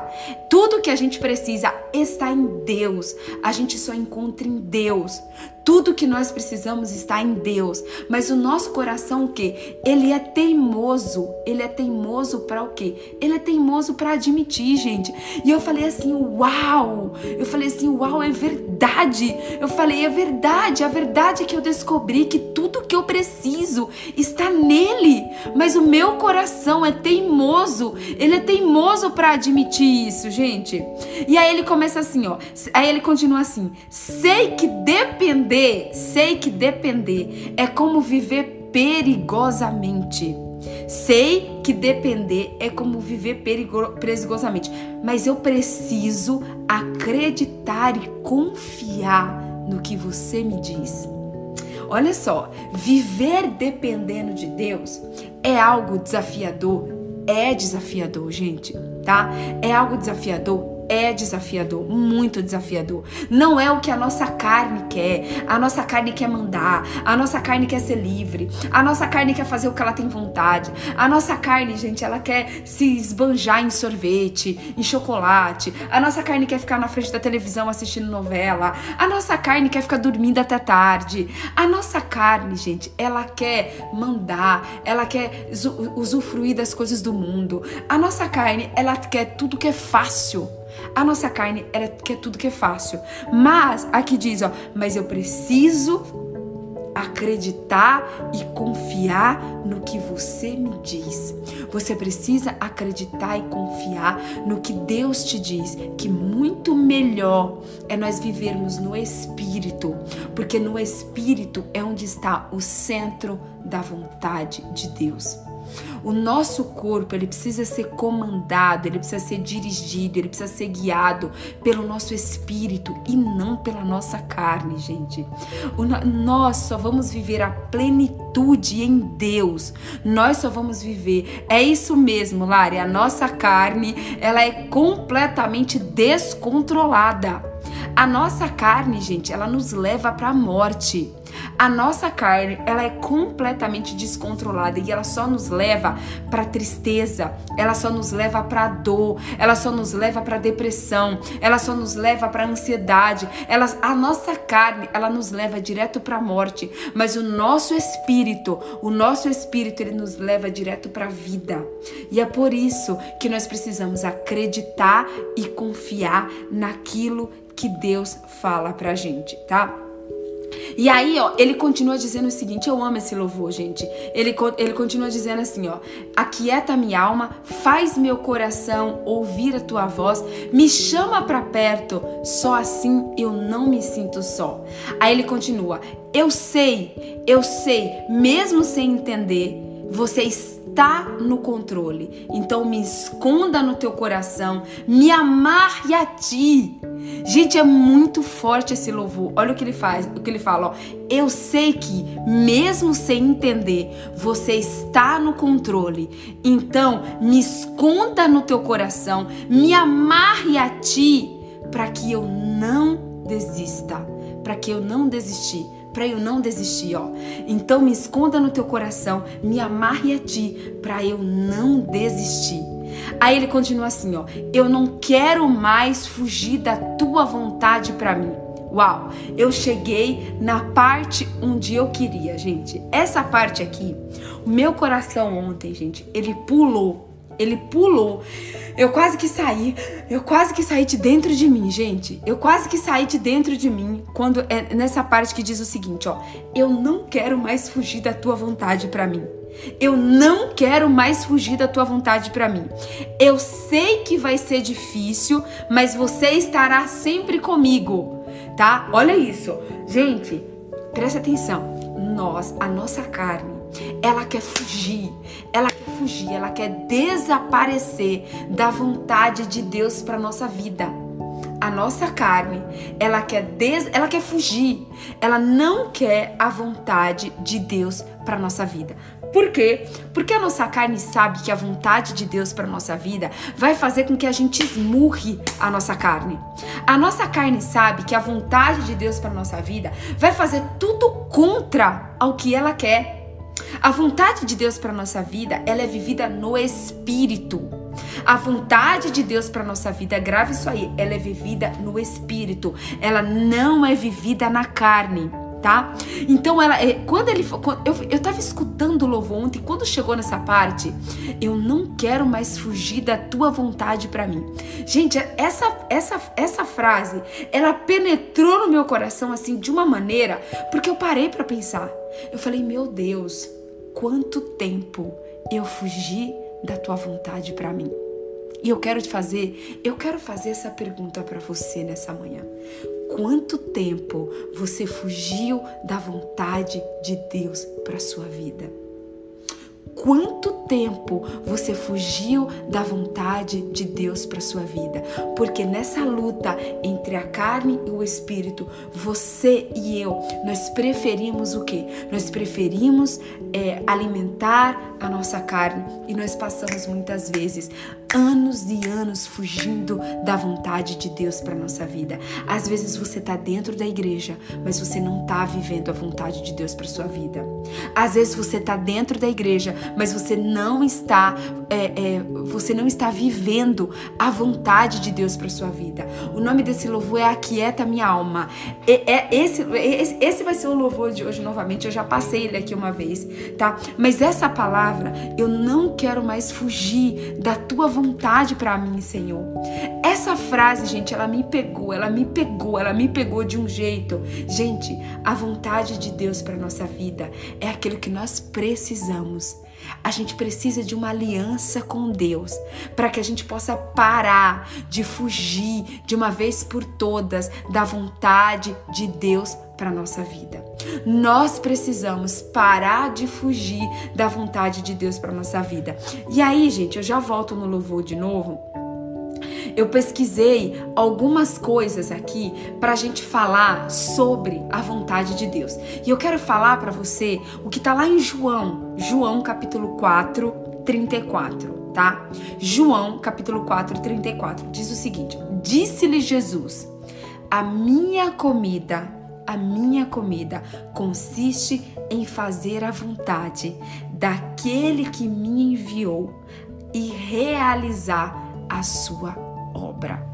tudo que a gente precisa está em Deus. A gente só encontra em Deus. Tudo que nós precisamos está em Deus, mas o nosso coração o quê? Ele é teimoso. Ele é teimoso para o quê? Ele é teimoso para admitir, gente. E eu falei assim: "Uau!". Eu falei assim: "Uau, é verdade". Eu falei: "É verdade, a verdade é que eu descobri que tudo que eu preciso está nele, mas o meu coração é teimoso. Ele é teimoso para admitir isso, gente". E aí ele começa assim, ó. Aí ele continua assim: "Sei que depender sei que depender é como viver perigosamente. Sei que depender é como viver perigosamente, mas eu preciso acreditar e confiar no que você me diz. Olha só, viver dependendo de Deus é algo desafiador, é desafiador, gente, tá? É algo desafiador, é desafiador, muito desafiador. Não é o que a nossa carne quer. A nossa carne quer mandar, a nossa carne quer ser livre, a nossa carne quer fazer o que ela tem vontade. A nossa carne, gente, ela quer se esbanjar em sorvete, em chocolate. A nossa carne quer ficar na frente da televisão assistindo novela. A nossa carne quer ficar dormindo até tarde. A nossa carne, gente, ela quer mandar, ela quer usufruir das coisas do mundo. A nossa carne, ela quer tudo que é fácil. A nossa carne, ela quer tudo que é fácil. Mas, aqui diz, ó, mas eu preciso acreditar e confiar no que você me diz. Você precisa acreditar e confiar no que Deus te diz, que muito melhor é nós vivermos no espírito, porque no espírito é onde está o centro da vontade de Deus. O nosso corpo, ele precisa ser comandado, ele precisa ser dirigido, ele precisa ser guiado pelo nosso espírito e não pela nossa carne, gente. O, nós só vamos viver a plenitude em Deus. Nós só vamos viver. É isso mesmo, Lari, a nossa carne, ela é completamente descontrolada. A nossa carne, gente, ela nos leva para a morte. A nossa carne, ela é completamente descontrolada e ela só nos leva para tristeza, ela só nos leva para dor, ela só nos leva para depressão, ela só nos leva para ansiedade. Ela, a nossa carne, ela nos leva direto para a morte, mas o nosso espírito, o nosso espírito, ele nos leva direto para a vida. E é por isso que nós precisamos acreditar e confiar naquilo que Deus fala pra gente, tá? E aí, ó, ele continua dizendo o seguinte: eu amo esse louvor, gente. Ele, ele continua dizendo assim: ó, aquieta minha alma, faz meu coração ouvir a tua voz, me chama para perto, só assim eu não me sinto só. Aí ele continua: eu sei, eu sei, mesmo sem entender, você está no controle. Então me esconda no teu coração, me amarre a ti. Gente, é muito forte esse louvor. Olha o que ele faz, o que ele fala, ó. Eu sei que mesmo sem entender, você está no controle. Então, me esconda no teu coração, me amarre a ti para que eu não desista, para que eu não desistir para eu não desistir, ó. Então me esconda no teu coração, me amarre a ti para eu não desistir. Aí ele continua assim, ó: Eu não quero mais fugir da tua vontade para mim. Uau, eu cheguei na parte onde eu queria, gente. Essa parte aqui, o meu coração ontem, gente, ele pulou. Ele pulou. Eu quase que saí, eu quase que saí de dentro de mim, gente. Eu quase que saí de dentro de mim quando é nessa parte que diz o seguinte, ó: Eu não quero mais fugir da tua vontade para mim. Eu não quero mais fugir da tua vontade para mim. Eu sei que vai ser difícil, mas você estará sempre comigo, tá? Olha isso. Gente, presta atenção. Nós, a nossa carne, ela quer fugir, ela quer fugir, ela quer desaparecer da vontade de Deus para nossa vida. A nossa carne, ela quer des, ela quer fugir. Ela não quer a vontade de Deus para nossa vida. Por quê? Porque a nossa carne sabe que a vontade de Deus para nossa vida vai fazer com que a gente esmurre a nossa carne. A nossa carne sabe que a vontade de Deus para nossa vida vai fazer tudo contra ao que ela quer. A vontade de Deus para nossa vida, ela é vivida no espírito. A vontade de Deus para nossa vida, grave isso aí, ela é vivida no espírito. Ela não é vivida na carne. Tá? Então ela, é, quando ele, quando eu, eu tava escutando o louvor ontem, quando chegou nessa parte, eu não quero mais fugir da tua vontade para mim. Gente, essa, essa, essa frase, ela penetrou no meu coração assim de uma maneira, porque eu parei para pensar. Eu falei, meu Deus, quanto tempo eu fugi da tua vontade para mim. E eu quero te fazer, eu quero fazer essa pergunta para você nessa manhã. Quanto tempo você fugiu da vontade de Deus para sua vida? quanto tempo você fugiu da vontade de Deus para sua vida. Porque nessa luta entre a carne e o espírito, você e eu, nós preferimos o que? Nós preferimos é, alimentar a nossa carne e nós passamos muitas vezes anos e anos fugindo da vontade de Deus para nossa vida. Às vezes você está dentro da igreja, mas você não está vivendo a vontade de Deus para sua vida. Às vezes você está dentro da igreja, mas você não está, é, é, você não está vivendo a vontade de Deus para sua vida. O nome desse louvor é Aquieta Minha Alma. É, é esse, esse, esse vai ser o louvor de hoje novamente. Eu já passei ele aqui uma vez, tá? Mas essa palavra, eu não quero mais fugir da tua vontade para mim, Senhor. Essa frase, gente, ela me pegou, ela me pegou, ela me pegou de um jeito. Gente, a vontade de Deus para nossa vida é aquilo que nós precisamos. A gente precisa de uma aliança com Deus para que a gente possa parar de fugir de uma vez por todas da vontade de Deus para nossa vida. Nós precisamos parar de fugir da vontade de Deus para nossa vida. E aí, gente, eu já volto no louvor de novo eu pesquisei algumas coisas aqui para a gente falar sobre a vontade de Deus. E eu quero falar para você o que está lá em João, João capítulo 4, 34, tá? João capítulo 4, 34 diz o seguinte: Disse-lhe Jesus: A minha comida, a minha comida consiste em fazer a vontade daquele que me enviou e realizar a sua obra.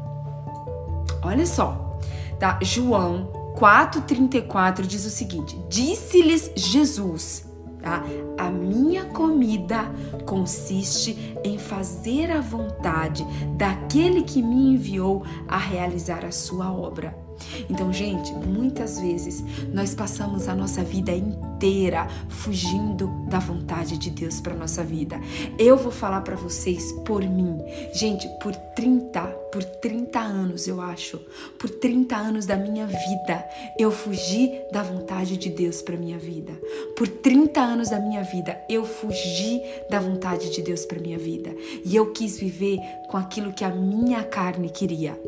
Olha só, tá? João 4:34 diz o seguinte: Disse-lhes Jesus, tá? A minha comida consiste em fazer a vontade daquele que me enviou a realizar a sua obra. Então, gente, muitas vezes nós passamos a nossa vida inteira fugindo da vontade de Deus para nossa vida. Eu vou falar para vocês por mim. Gente, por 30, por 30 anos, eu acho, por 30 anos da minha vida, eu fugi da vontade de Deus para minha vida. Por 30 anos da minha vida, eu fugi da vontade de Deus para minha vida. E eu quis viver com aquilo que a minha carne queria.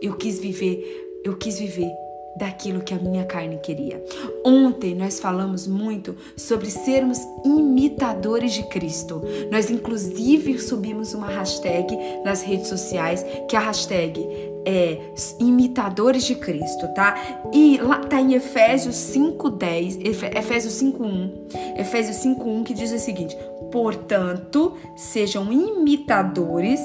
Eu quis viver, eu quis viver daquilo que a minha carne queria. Ontem nós falamos muito sobre sermos imitadores de Cristo. Nós inclusive subimos uma hashtag nas redes sociais, que a hashtag é imitadores de Cristo, tá? E lá tá em Efésios 5:10, Efésios 5:1, Efésios 5:1 que diz o seguinte: "Portanto, sejam imitadores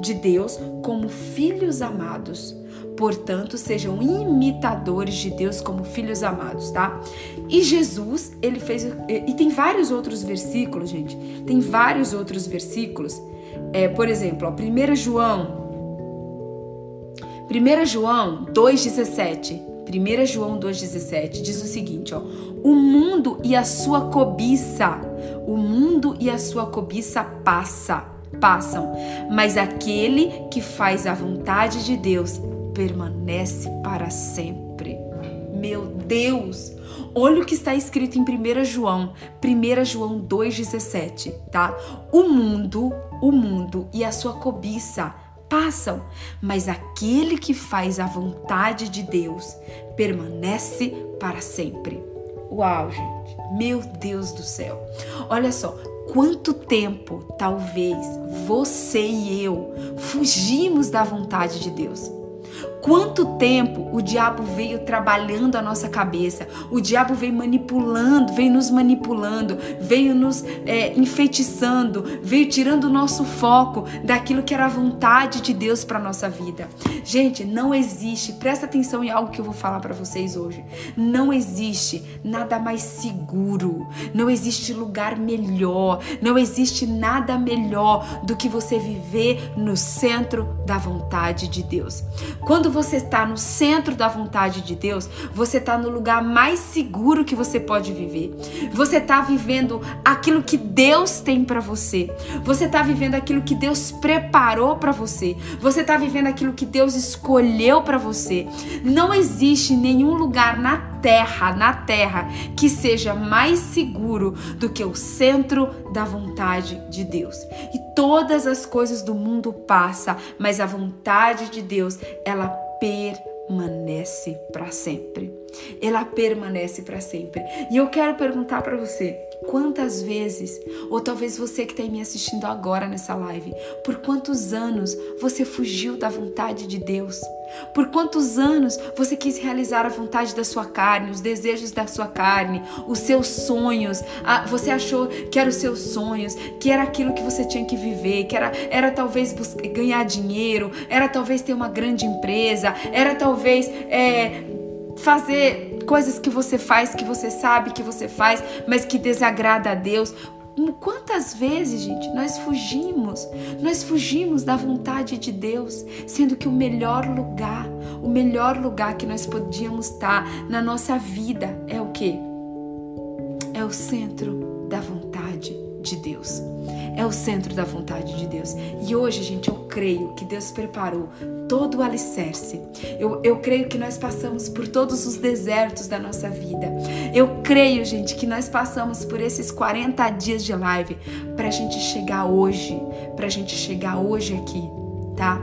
de Deus como filhos amados." Portanto, sejam imitadores de Deus como filhos amados, tá? E Jesus, ele fez. E tem vários outros versículos, gente. Tem vários outros versículos. É, por exemplo, ó, 1 João. 1 João 2,17. 1 João 2,17 diz o seguinte: ó, o mundo e a sua cobiça, o mundo e a sua cobiça passa, passam, mas aquele que faz a vontade de Deus permanece para sempre. Meu Deus! Olha o que está escrito em 1 João, 1 João 2,17, tá? O mundo, o mundo e a sua cobiça passam, mas aquele que faz a vontade de Deus permanece para sempre. Uau, gente! Meu Deus do céu! Olha só, quanto tempo talvez você e eu fugimos da vontade de Deus. Quanto tempo o diabo veio trabalhando a nossa cabeça, o diabo veio manipulando, veio nos manipulando, veio nos é, enfeitiçando, veio tirando o nosso foco daquilo que era a vontade de Deus para nossa vida. Gente, não existe, presta atenção em algo que eu vou falar para vocês hoje. Não existe nada mais seguro, não existe lugar melhor, não existe nada melhor do que você viver no centro da vontade de Deus. Quando você está no centro da vontade de Deus, você está no lugar mais seguro que você pode viver. Você está vivendo aquilo que Deus tem para você. Você está vivendo aquilo que Deus preparou para você. Você está vivendo aquilo que Deus escolheu para você. Não existe nenhum lugar na terra, na terra, que seja mais seguro do que o centro da vontade de Deus. E todas as coisas do mundo passam, mas a vontade de Deus, ela permanece para sempre. Ela permanece para sempre. E eu quero perguntar para você, quantas vezes, ou talvez você que está me assistindo agora nessa live, por quantos anos você fugiu da vontade de Deus? Por quantos anos você quis realizar a vontade da sua carne, os desejos da sua carne, os seus sonhos? Você achou que eram os seus sonhos, que era aquilo que você tinha que viver, que era, era talvez ganhar dinheiro, era talvez ter uma grande empresa, era talvez é, fazer coisas que você faz, que você sabe que você faz, mas que desagrada a Deus. Quantas vezes, gente, nós fugimos, nós fugimos da vontade de Deus, sendo que o melhor lugar, o melhor lugar que nós podíamos estar na nossa vida é o que? É o centro da vontade de Deus é o centro da vontade de Deus. E hoje, gente, eu creio que Deus preparou todo o alicerce. Eu, eu creio que nós passamos por todos os desertos da nossa vida. Eu creio, gente, que nós passamos por esses 40 dias de live para a gente chegar hoje, para a gente chegar hoje aqui, tá?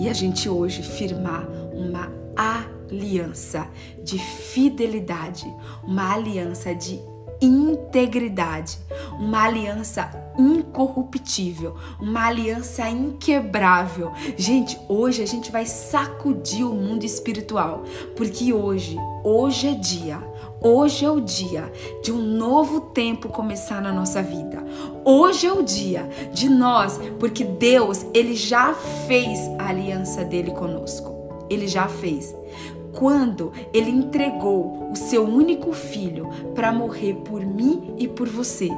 E a gente hoje firmar uma aliança de fidelidade, uma aliança de integridade, uma aliança incorruptível, uma aliança inquebrável. Gente, hoje a gente vai sacudir o mundo espiritual, porque hoje, hoje é dia, hoje é o dia de um novo tempo começar na nossa vida. Hoje é o dia de nós, porque Deus, ele já fez a aliança dele conosco. Ele já fez quando ele entregou o seu único filho para morrer por mim e por você.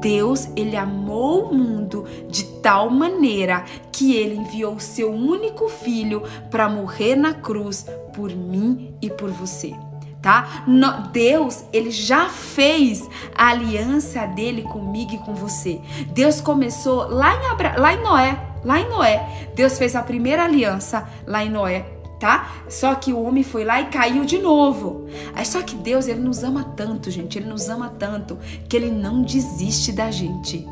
Deus, ele amou o mundo de tal maneira que ele enviou o seu único filho para morrer na cruz por mim e por você. tá? Deus, ele já fez a aliança dele comigo e com você. Deus começou lá em, Abra, lá em Noé, lá em Noé. Deus fez a primeira aliança lá em Noé tá? Só que o homem foi lá e caiu de novo. Aí só que Deus, ele nos ama tanto, gente, ele nos ama tanto que ele não desiste da gente.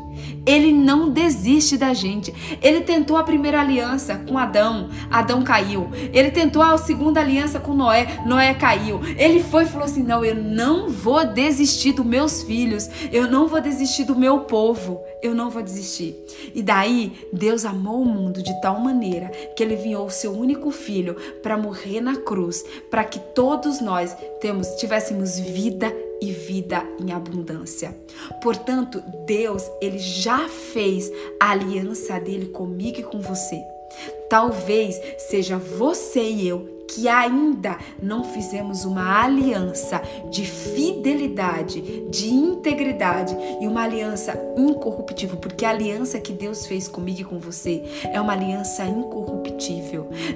Ele não desiste da gente. Ele tentou a primeira aliança com Adão, Adão caiu. Ele tentou a segunda aliança com Noé, Noé caiu. Ele foi e falou assim: Não, eu não vou desistir dos meus filhos, eu não vou desistir do meu povo, eu não vou desistir. E daí, Deus amou o mundo de tal maneira que ele enviou o seu único filho para morrer na cruz, para que todos nós temos, tivéssemos vida e vida em abundância. Portanto, Deus, ele já fez a aliança dele comigo e com você. Talvez seja você e eu que ainda não fizemos uma aliança de fidelidade, de integridade e uma aliança incorruptível, porque a aliança que Deus fez comigo e com você é uma aliança incorruptível.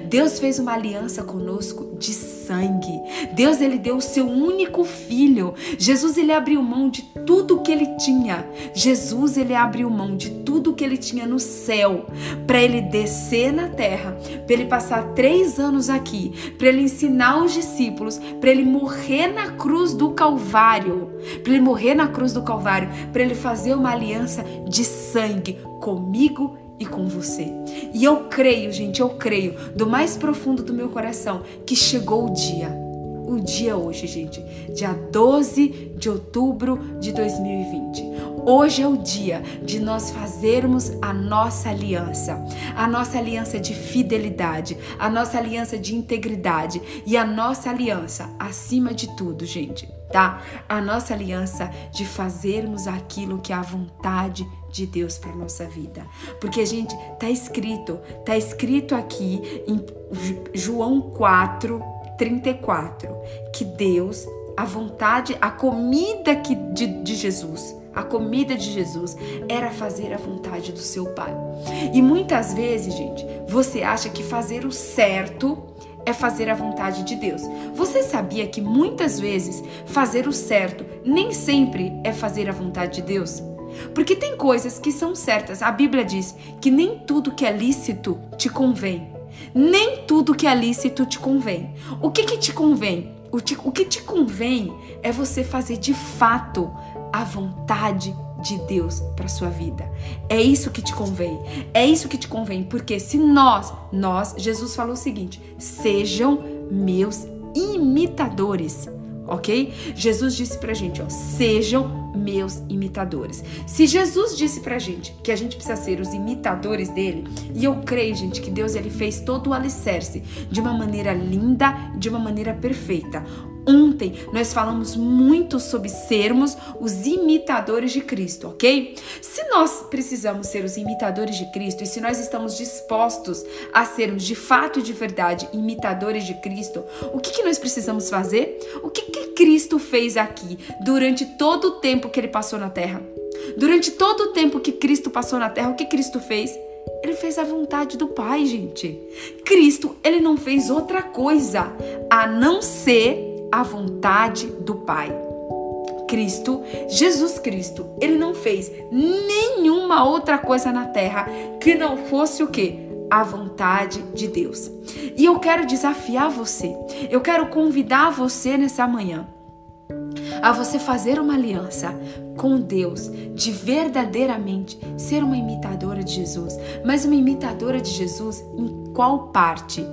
Deus fez uma aliança conosco de sangue. Deus ele deu o seu único filho. Jesus ele abriu mão de tudo que ele tinha. Jesus ele abriu mão de tudo que ele tinha no céu para ele descer na terra, para ele passar três anos aqui para ele ensinar os discípulos, para ele morrer na cruz do Calvário, para ele morrer na cruz do Calvário, para ele fazer uma aliança de sangue comigo e com você. E eu creio, gente, eu creio do mais profundo do meu coração que chegou o dia. O dia hoje, gente, dia 12 de outubro de 2020. Hoje é o dia de nós fazermos a nossa aliança, a nossa aliança de fidelidade, a nossa aliança de integridade e a nossa aliança, acima de tudo, gente, tá? A nossa aliança de fazermos aquilo que é a vontade de Deus para nossa vida. Porque, gente, tá escrito, tá escrito aqui em João 4, 34, que Deus, a vontade, a comida que, de, de Jesus, a comida de Jesus era fazer a vontade do seu Pai. E muitas vezes, gente, você acha que fazer o certo é fazer a vontade de Deus. Você sabia que muitas vezes fazer o certo nem sempre é fazer a vontade de Deus? Porque tem coisas que são certas. A Bíblia diz que nem tudo que é lícito te convém. Nem tudo que é lícito te convém. O que, que te convém? O, te, o que te convém é você fazer de fato a vontade de Deus para sua vida. É isso que te convém. É isso que te convém, porque se nós, nós, Jesus falou o seguinte: sejam meus imitadores, ok? Jesus disse pra gente, ó, sejam meus imitadores. Se Jesus disse pra gente que a gente precisa ser os imitadores dele, e eu creio, gente, que Deus ele fez todo o alicerce de uma maneira linda, de uma maneira perfeita. Ontem nós falamos muito sobre sermos os imitadores de Cristo, ok? Se nós precisamos ser os imitadores de Cristo e se nós estamos dispostos a sermos de fato e de verdade imitadores de Cristo, o que, que nós precisamos fazer? O que, que Cristo fez aqui durante todo o tempo que ele passou na terra? Durante todo o tempo que Cristo passou na terra, o que Cristo fez? Ele fez a vontade do Pai, gente. Cristo, ele não fez outra coisa a não ser a vontade do Pai. Cristo, Jesus Cristo, ele não fez nenhuma outra coisa na terra que não fosse o que? A vontade de Deus. E eu quero desafiar você, eu quero convidar você nessa manhã a você fazer uma aliança com Deus, de verdadeiramente ser uma imitadora de Jesus, mas uma imitadora de Jesus em qual parte?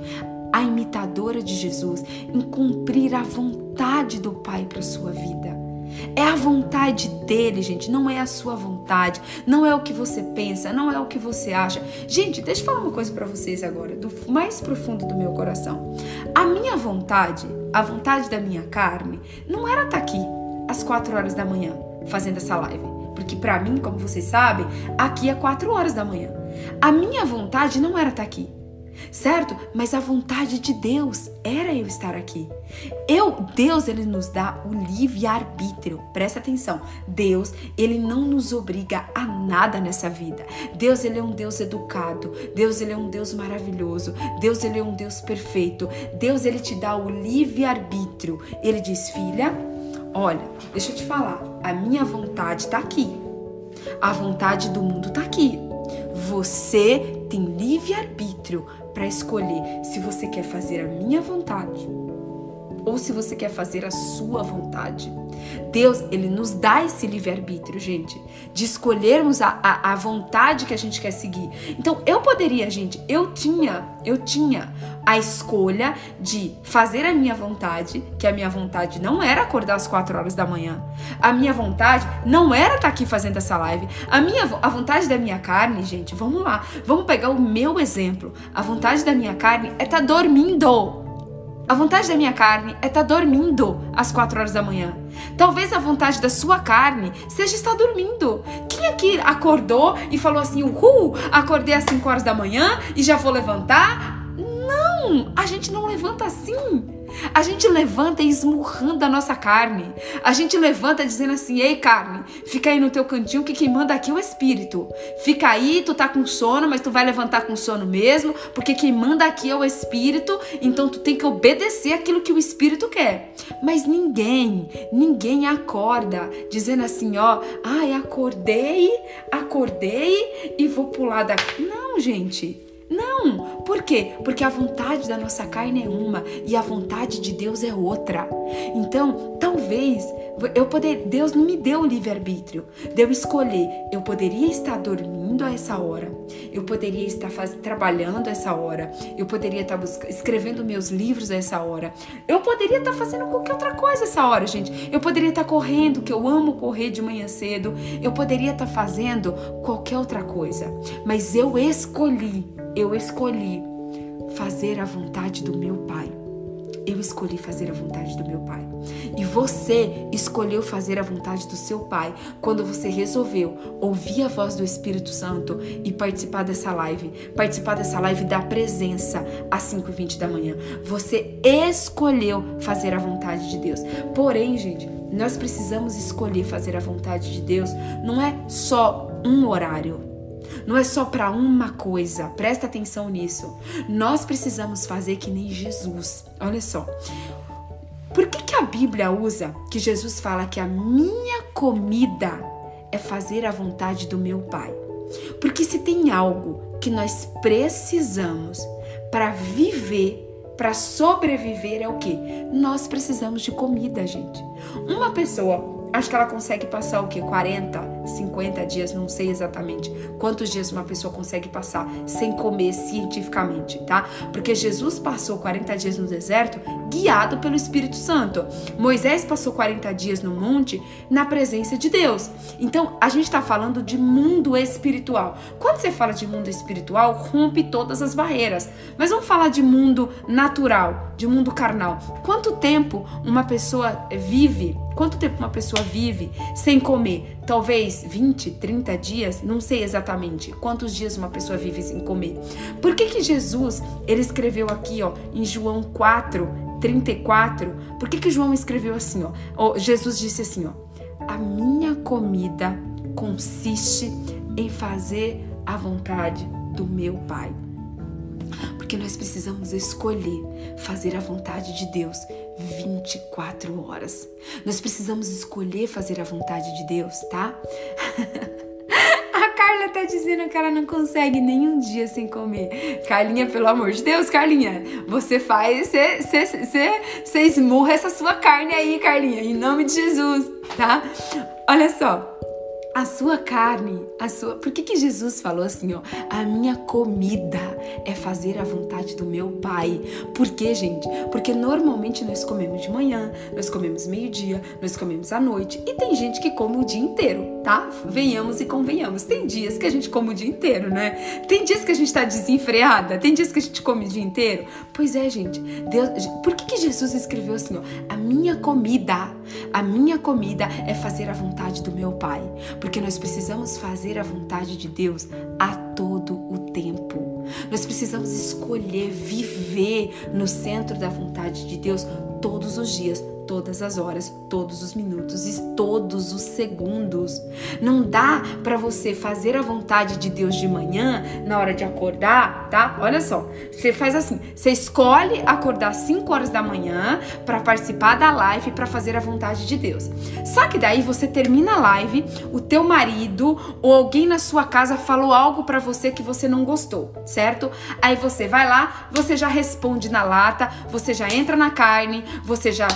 A imitadora de Jesus, em cumprir a vontade do Pai para sua vida. É a vontade dele, gente, não é a sua vontade, não é o que você pensa, não é o que você acha. Gente, deixa eu falar uma coisa para vocês agora, do mais profundo do meu coração. A minha vontade, a vontade da minha carne, não era estar tá aqui às quatro horas da manhã fazendo essa live, porque para mim, como vocês sabem, aqui é quatro horas da manhã. A minha vontade não era estar tá aqui. Certo? Mas a vontade de Deus era eu estar aqui. Eu, Deus, ele nos dá o livre arbítrio. Presta atenção. Deus, ele não nos obriga a nada nessa vida. Deus, ele é um Deus educado. Deus, ele é um Deus maravilhoso. Deus, ele é um Deus perfeito. Deus, ele te dá o livre arbítrio. Ele diz: "Filha, olha, deixa eu te falar. A minha vontade está aqui. A vontade do mundo está aqui. Você tem livre arbítrio para escolher se você quer fazer a minha vontade ou se você quer fazer a sua vontade. Deus, ele nos dá esse livre-arbítrio, gente, de escolhermos a, a, a, vontade que a gente quer seguir. Então, eu poderia, gente, eu tinha, eu tinha a escolha de fazer a minha vontade, que a minha vontade não era acordar às 4 horas da manhã. A minha vontade não era estar tá aqui fazendo essa live. A minha a vontade da minha carne, gente, vamos lá. Vamos pegar o meu exemplo. A vontade da minha carne é estar tá dormindo. A vontade da minha carne é estar tá dormindo às quatro horas da manhã. Talvez a vontade da sua carne seja estar dormindo. Quem aqui acordou e falou assim: Uhul, acordei às 5 horas da manhã e já vou levantar? Não, a gente não levanta assim. A gente levanta esmurrando a nossa carne. A gente levanta dizendo assim: ei, carne, fica aí no teu cantinho que quem manda aqui é o espírito. Fica aí, tu tá com sono, mas tu vai levantar com sono mesmo, porque quem manda aqui é o espírito, então tu tem que obedecer aquilo que o espírito quer. Mas ninguém, ninguém acorda dizendo assim: ó, ai, acordei, acordei e vou pular daqui. Não, gente. Não! Por quê? Porque a vontade da nossa carne é uma e a vontade de Deus é outra. Então, talvez eu poder, Deus me deu o livre-arbítrio de eu escolher. Eu poderia estar dormindo a essa hora, eu poderia estar faz, trabalhando a essa hora, eu poderia estar busca, escrevendo meus livros a essa hora, eu poderia estar fazendo qualquer outra coisa essa hora, gente. Eu poderia estar correndo, que eu amo correr de manhã cedo, eu poderia estar fazendo qualquer outra coisa, mas eu escolhi eu escolhi fazer a vontade do meu Pai. Eu escolhi fazer a vontade do meu Pai. E você escolheu fazer a vontade do seu Pai quando você resolveu ouvir a voz do Espírito Santo e participar dessa live. Participar dessa live da presença às 5h20 da manhã. Você escolheu fazer a vontade de Deus. Porém, gente, nós precisamos escolher fazer a vontade de Deus. Não é só um horário não é só para uma coisa, presta atenção nisso. Nós precisamos fazer que nem Jesus. Olha só. Por que, que a Bíblia usa que Jesus fala que a minha comida é fazer a vontade do meu Pai? Porque se tem algo que nós precisamos para viver, para sobreviver, é o que? Nós precisamos de comida, gente. Uma pessoa acho que ela consegue passar o que 40, 50 dias, não sei exatamente quantos dias uma pessoa consegue passar sem comer cientificamente, tá? Porque Jesus passou 40 dias no deserto guiado pelo Espírito Santo. Moisés passou 40 dias no monte na presença de Deus. Então, a gente está falando de mundo espiritual. Quando você fala de mundo espiritual, rompe todas as barreiras. Mas vamos falar de mundo natural, de mundo carnal. Quanto tempo uma pessoa vive Quanto tempo uma pessoa vive sem comer? Talvez 20, 30 dias, não sei exatamente quantos dias uma pessoa vive sem comer. Por que que Jesus, ele escreveu aqui, ó, em João 4, 34, por que que João escreveu assim, ó? Jesus disse assim, ó: "A minha comida consiste em fazer a vontade do meu Pai." Porque nós precisamos escolher fazer a vontade de Deus 24 horas. Nós precisamos escolher fazer a vontade de Deus, tá? A Carla tá dizendo que ela não consegue nenhum dia sem comer. Carlinha, pelo amor de Deus, Carlinha, você faz, você, esmurra essa sua carne aí, Carlinha, em nome de Jesus, tá? Olha só, a sua carne, a sua. Por que, que Jesus falou assim, ó? A minha comida é fazer a vontade do meu Pai. Por quê, gente? Porque normalmente nós comemos de manhã, nós comemos meio-dia, nós comemos à noite. E tem gente que come o dia inteiro, tá? Venhamos e convenhamos. Tem dias que a gente come o dia inteiro, né? Tem dias que a gente tá desenfreada, tem dias que a gente come o dia inteiro. Pois é, gente. Deus, por que, que Jesus escreveu assim, ó? A minha comida, a minha comida é fazer a vontade do meu Pai nós precisamos fazer a vontade de Deus a todo o tempo. Nós precisamos escolher viver no centro da vontade de Deus todos os dias, todas as horas, todos os minutos e todos os segundos. Não dá para você fazer a vontade de Deus de manhã, na hora de acordar, tá? Olha só, você faz assim, você escolhe acordar 5 horas da manhã para participar da live para fazer a vontade de Deus. Só que daí você termina a live, o teu marido ou alguém na sua casa falou algo para você que você não gostou, certo? Aí você vai lá, você já responde na lata, você já entra na carne, você já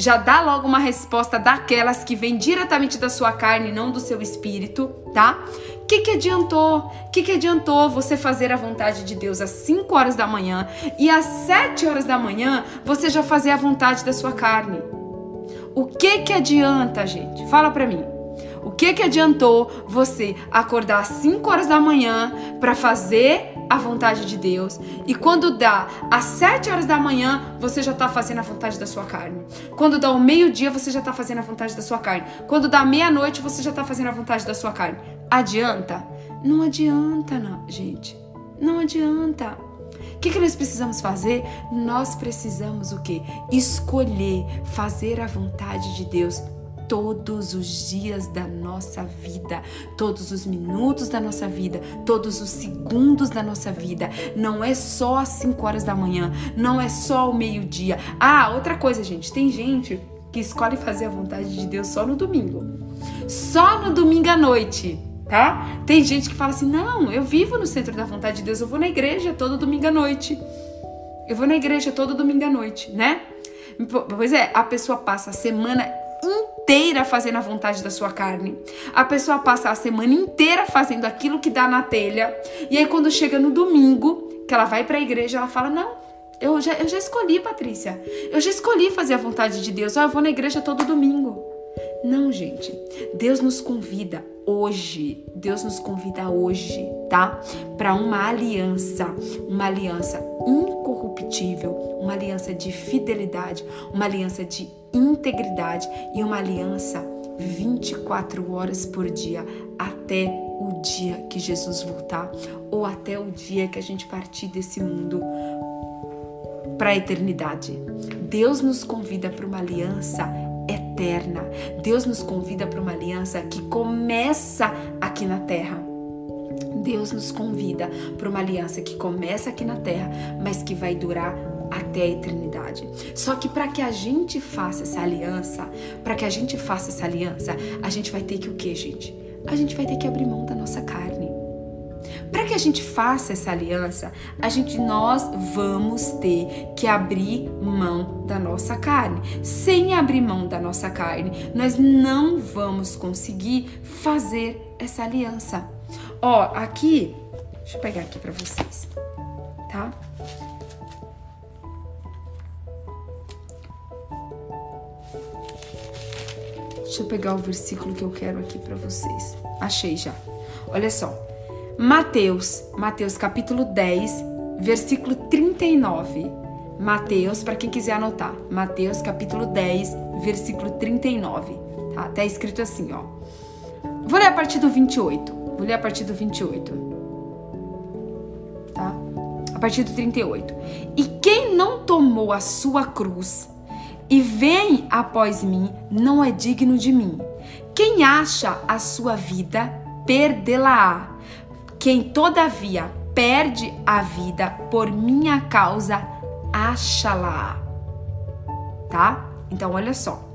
já dá logo uma resposta daquelas que vem diretamente da sua carne, não do seu espírito, tá? O que, que adiantou? Que, que adiantou você fazer a vontade de Deus às 5 horas da manhã e às 7 horas da manhã você já fazer a vontade da sua carne? O que que adianta, gente? Fala pra mim. O que que adiantou você acordar às 5 horas da manhã para fazer a vontade de Deus e quando dá às 7 horas da manhã, você já está fazendo a vontade da sua carne. Quando dá o meio-dia, você já está fazendo a vontade da sua carne. Quando dá meia-noite, você já está fazendo a vontade da sua carne. Adianta? Não adianta, não, gente. Não adianta. O que, que nós precisamos fazer? Nós precisamos o quê? Escolher fazer a vontade de Deus todos os dias da nossa vida, todos os minutos da nossa vida, todos os segundos da nossa vida. Não é só às 5 horas da manhã, não é só o meio-dia. Ah, outra coisa, gente, tem gente que escolhe fazer a vontade de Deus só no domingo. Só no domingo à noite. Tá? Tem gente que fala assim: não, eu vivo no centro da vontade de Deus, eu vou na igreja todo domingo à noite. Eu vou na igreja todo domingo à noite, né? Pois é, a pessoa passa a semana inteira fazendo a vontade da sua carne. A pessoa passa a semana inteira fazendo aquilo que dá na telha. E aí, quando chega no domingo, que ela vai para a igreja, ela fala: Não, eu já, eu já escolhi, Patrícia. Eu já escolhi fazer a vontade de Deus. Oh, eu vou na igreja todo domingo. Não, gente. Deus nos convida hoje. Deus nos convida hoje, tá? Para uma aliança, uma aliança incorruptível, uma aliança de fidelidade, uma aliança de integridade e uma aliança 24 horas por dia até o dia que Jesus voltar ou até o dia que a gente partir desse mundo para a eternidade. Deus nos convida para uma aliança eterna. Deus nos convida para uma aliança que começa aqui na terra. Deus nos convida para uma aliança que começa aqui na terra, mas que vai durar até a eternidade. Só que para que a gente faça essa aliança, para que a gente faça essa aliança, a gente vai ter que o quê, gente? A gente vai ter que abrir mão da nossa carne. Para que a gente faça essa aliança, a gente nós vamos ter que abrir mão da nossa carne. Sem abrir mão da nossa carne, nós não vamos conseguir fazer essa aliança. Ó, aqui, deixa eu pegar aqui para vocês, tá? Deixa eu pegar o versículo que eu quero aqui para vocês. Achei já. Olha só. Mateus, Mateus capítulo 10, versículo 39. Mateus, para quem quiser anotar. Mateus capítulo 10, versículo 39. Tá? Tá escrito assim, ó. Vou ler a partir do 28. Vou ler a partir do 28. Tá? A partir do 38. E quem não tomou a sua cruz e vem após mim, não é digno de mim. Quem acha a sua vida, perdê-la-á. Quem, todavia, perde a vida por minha causa, acha-la. Tá? Então, olha só.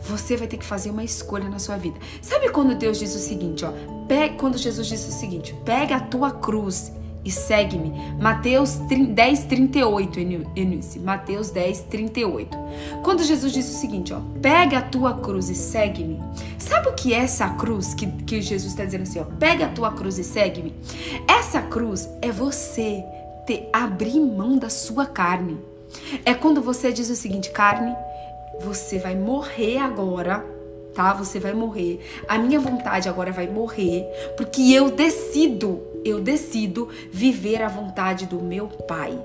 Você vai ter que fazer uma escolha na sua vida. Sabe quando Deus diz o seguinte, ó? Quando Jesus disse o seguinte: pega a tua cruz e segue-me. Mateus 10, 38, Eunice. Mateus 10, 38. Quando Jesus disse o seguinte, ó, pega a tua cruz e segue-me. Sabe o que é essa cruz que, que Jesus está dizendo assim, ó, pega a tua cruz e segue-me? Essa cruz é você ter, abrir mão da sua carne. É quando você diz o seguinte, carne, você vai morrer agora tá? Você vai morrer. A minha vontade agora vai morrer, porque eu decido, eu decido viver a vontade do meu Pai.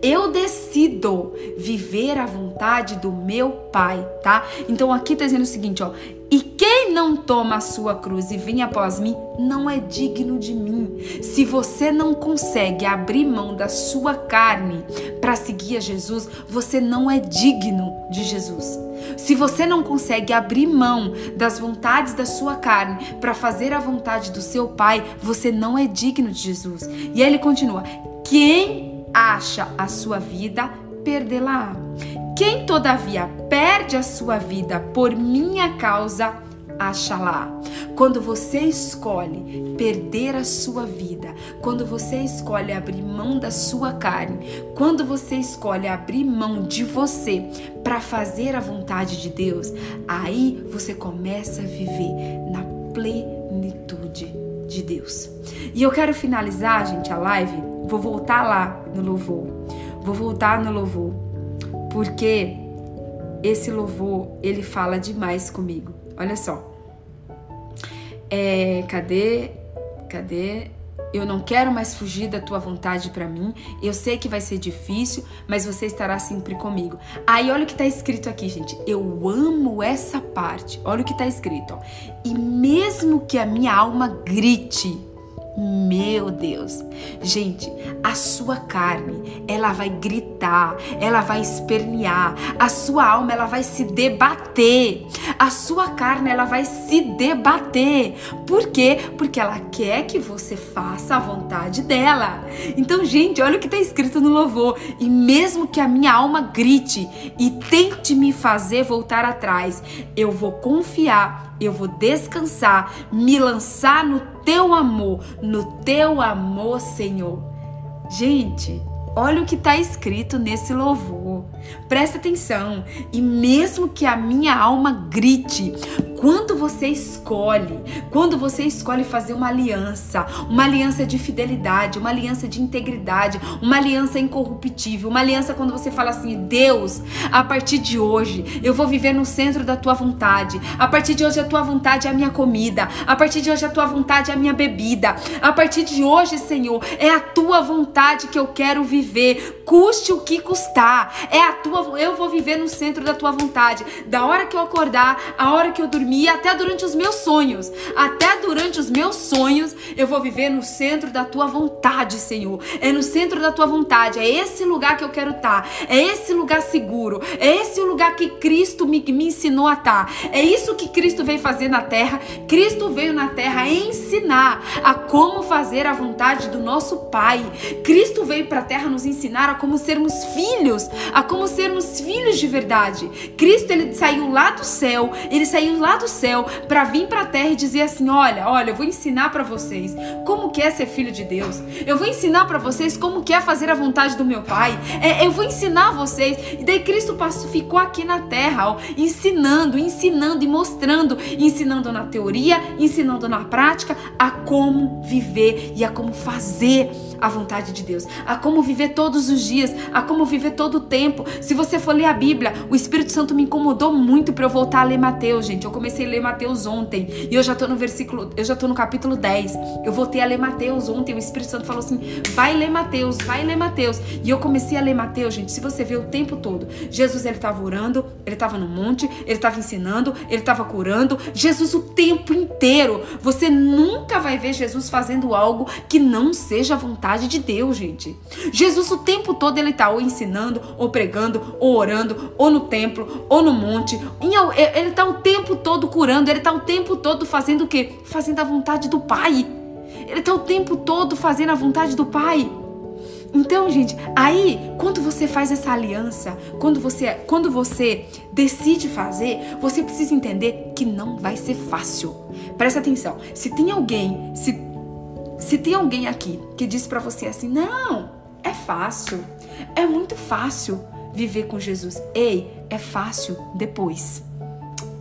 Eu decido viver a vontade do meu Pai, tá? Então aqui tá dizendo o seguinte, ó: "E quem não toma a sua cruz e vem após mim, não é digno de mim. Se você não consegue abrir mão da sua carne para seguir a Jesus, você não é digno de Jesus. Se você não consegue abrir mão das vontades da sua carne para fazer a vontade do seu Pai, você não é digno de Jesus. E aí ele continua: quem acha a sua vida, perdê-la. Quem todavia perde a sua vida por minha causa, acha-la. Quando você escolhe perder a sua vida, quando você escolhe abrir mão da sua carne, quando você escolhe abrir mão de você para fazer a vontade de Deus, aí você começa a viver na plenitude de Deus. E eu quero finalizar, gente, a live. Vou voltar lá no louvor. Vou voltar no louvor, porque esse louvor ele fala demais comigo. Olha só. É, cadê? Cadê? Eu não quero mais fugir da tua vontade para mim. Eu sei que vai ser difícil, mas você estará sempre comigo. Aí olha o que tá escrito aqui, gente. Eu amo essa parte. Olha o que tá escrito, ó. E mesmo que a minha alma grite, meu Deus. Gente, a sua carne, ela vai gritar, ela vai espernear, a sua alma, ela vai se debater. A sua carne, ela vai se debater. Por quê? Porque ela quer que você faça a vontade dela. Então, gente, olha o que está escrito no louvor. E mesmo que a minha alma grite e tente me fazer voltar atrás, eu vou confiar, eu vou descansar, me lançar no teu amor, no teu amor, Senhor. Gente, olha o que está escrito nesse louvor. Presta atenção. E mesmo que a minha alma grite, quando você escolhe, quando você escolhe fazer uma aliança, uma aliança de fidelidade, uma aliança de integridade, uma aliança incorruptível, uma aliança quando você fala assim: Deus, a partir de hoje eu vou viver no centro da tua vontade. A partir de hoje a tua vontade é a minha comida. A partir de hoje a tua vontade é a minha bebida. A partir de hoje, Senhor, é a tua vontade que eu quero viver, custe o que custar. É a tua, eu vou viver no centro da tua vontade. Da hora que eu acordar, a hora que eu dormir até durante os meus sonhos. Até durante os meus sonhos, eu vou viver no centro da tua vontade, Senhor. É no centro da tua vontade. É esse lugar que eu quero estar. Tá. É esse lugar seguro. É esse o lugar que Cristo me, me ensinou a estar. Tá. É isso que Cristo veio fazer na terra. Cristo veio na terra ensinar a como fazer a vontade do nosso Pai. Cristo veio para a terra nos ensinar a como sermos filhos, a como sermos filhos de verdade. Cristo ele saiu lá do céu, ele saiu lá do céu para vir para a terra e dizer assim: "Olha, olha, eu vou ensinar para vocês como que é ser filho de Deus. Eu vou ensinar para vocês como que é fazer a vontade do meu Pai. É, eu vou ensinar vocês". E daí Cristo passou, ficou aqui na terra, ó, ensinando, ensinando e mostrando, ensinando na teoria, ensinando na prática a como viver e a como fazer a vontade de Deus, a como viver todos os dias, a como viver todo o tempo. Se você for ler a Bíblia, o Espírito Santo me incomodou muito para eu voltar a ler Mateus, gente. Eu comecei a ler Mateus ontem e eu já tô no versículo, eu já tô no capítulo 10. Eu voltei a ler Mateus ontem, o Espírito Santo falou assim: "Vai ler Mateus, vai ler Mateus". E eu comecei a ler Mateus, gente. Se você vê o tempo todo, Jesus ele estava orando, ele estava no monte, ele estava ensinando, ele estava curando. Jesus o tempo inteiro. Você nunca vai ver Jesus fazendo algo que não seja vontade vontade de Deus, gente. Jesus o tempo todo ele tá ou ensinando, ou pregando, ou orando, ou no templo, ou no monte. Ele tá o tempo todo curando, ele tá o tempo todo fazendo o quê? Fazendo a vontade do Pai. Ele tá o tempo todo fazendo a vontade do Pai. Então, gente, aí quando você faz essa aliança, quando você, quando você decide fazer, você precisa entender que não vai ser fácil. Presta atenção. Se tem alguém, se se tem alguém aqui que diz para você assim: "Não, é fácil. É muito fácil viver com Jesus". Ei, é fácil depois.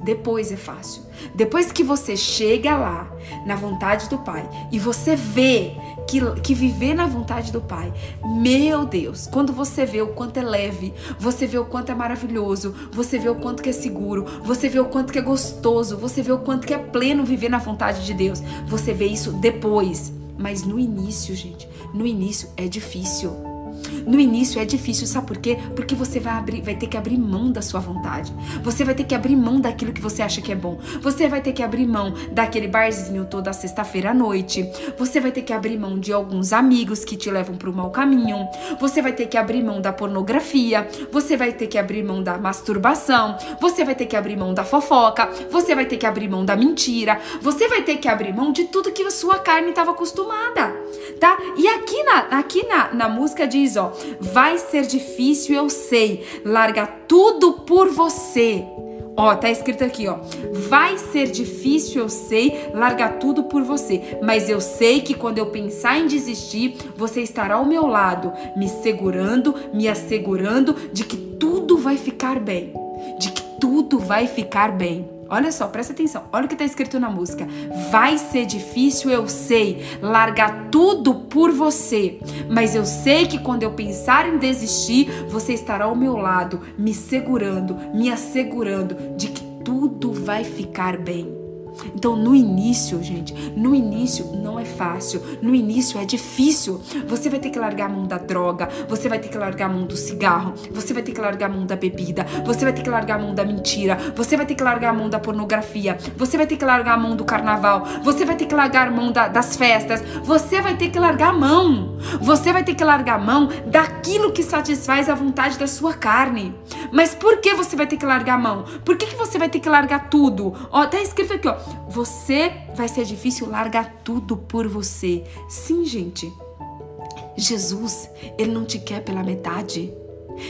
Depois é fácil. Depois que você chega lá, na vontade do Pai, e você vê que, que viver na vontade do Pai, meu Deus, quando você vê o quanto é leve, você vê o quanto é maravilhoso, você vê o quanto que é seguro, você vê o quanto que é gostoso, você vê o quanto que é pleno viver na vontade de Deus, você vê isso depois. Mas no início, gente, no início é difícil. No início é difícil, sabe por quê? Porque você vai abrir, vai ter que abrir mão da sua vontade. Você vai ter que abrir mão daquilo que você acha que é bom. Você vai ter que abrir mão daquele barzinho toda sexta-feira à noite. Você vai ter que abrir mão de alguns amigos que te levam para o mau caminho. Você vai ter que abrir mão da pornografia. Você vai ter que abrir mão da masturbação. Você vai ter que abrir mão da fofoca. Você vai ter que abrir mão da mentira. Você vai ter que abrir mão de tudo que a sua carne estava acostumada, tá? E aqui na, aqui na, na música diz, ó, vai ser difícil, eu sei, larga tudo por você. Ó, tá escrito aqui, ó. Vai ser difícil, eu sei, largar tudo por você. Mas eu sei que quando eu pensar em desistir, você estará ao meu lado, me segurando, me assegurando de que tudo vai ficar bem. De que tudo vai ficar bem. Olha só, presta atenção. Olha o que está escrito na música. Vai ser difícil, eu sei, largar tudo por você. Mas eu sei que quando eu pensar em desistir, você estará ao meu lado, me segurando, me assegurando de que tudo vai ficar bem. Então, no início, gente, no início não é fácil, no início é difícil. Você vai ter que largar a mão da droga, você vai ter que largar a mão do cigarro, você vai ter que largar a mão da bebida, você vai ter que largar a mão da mentira, você vai ter que largar a mão da pornografia, você vai ter que largar a mão do carnaval, você vai ter que largar a mão da, das festas, você vai ter que largar a mão, você vai ter que largar a mão daquilo que satisfaz a vontade da sua carne. Mas por que você vai ter que largar a mão? Por que, que você vai ter que largar tudo? Ó, tá escrito aqui, ó. Você vai ser difícil largar tudo por você. Sim, gente. Jesus, ele não te quer pela metade.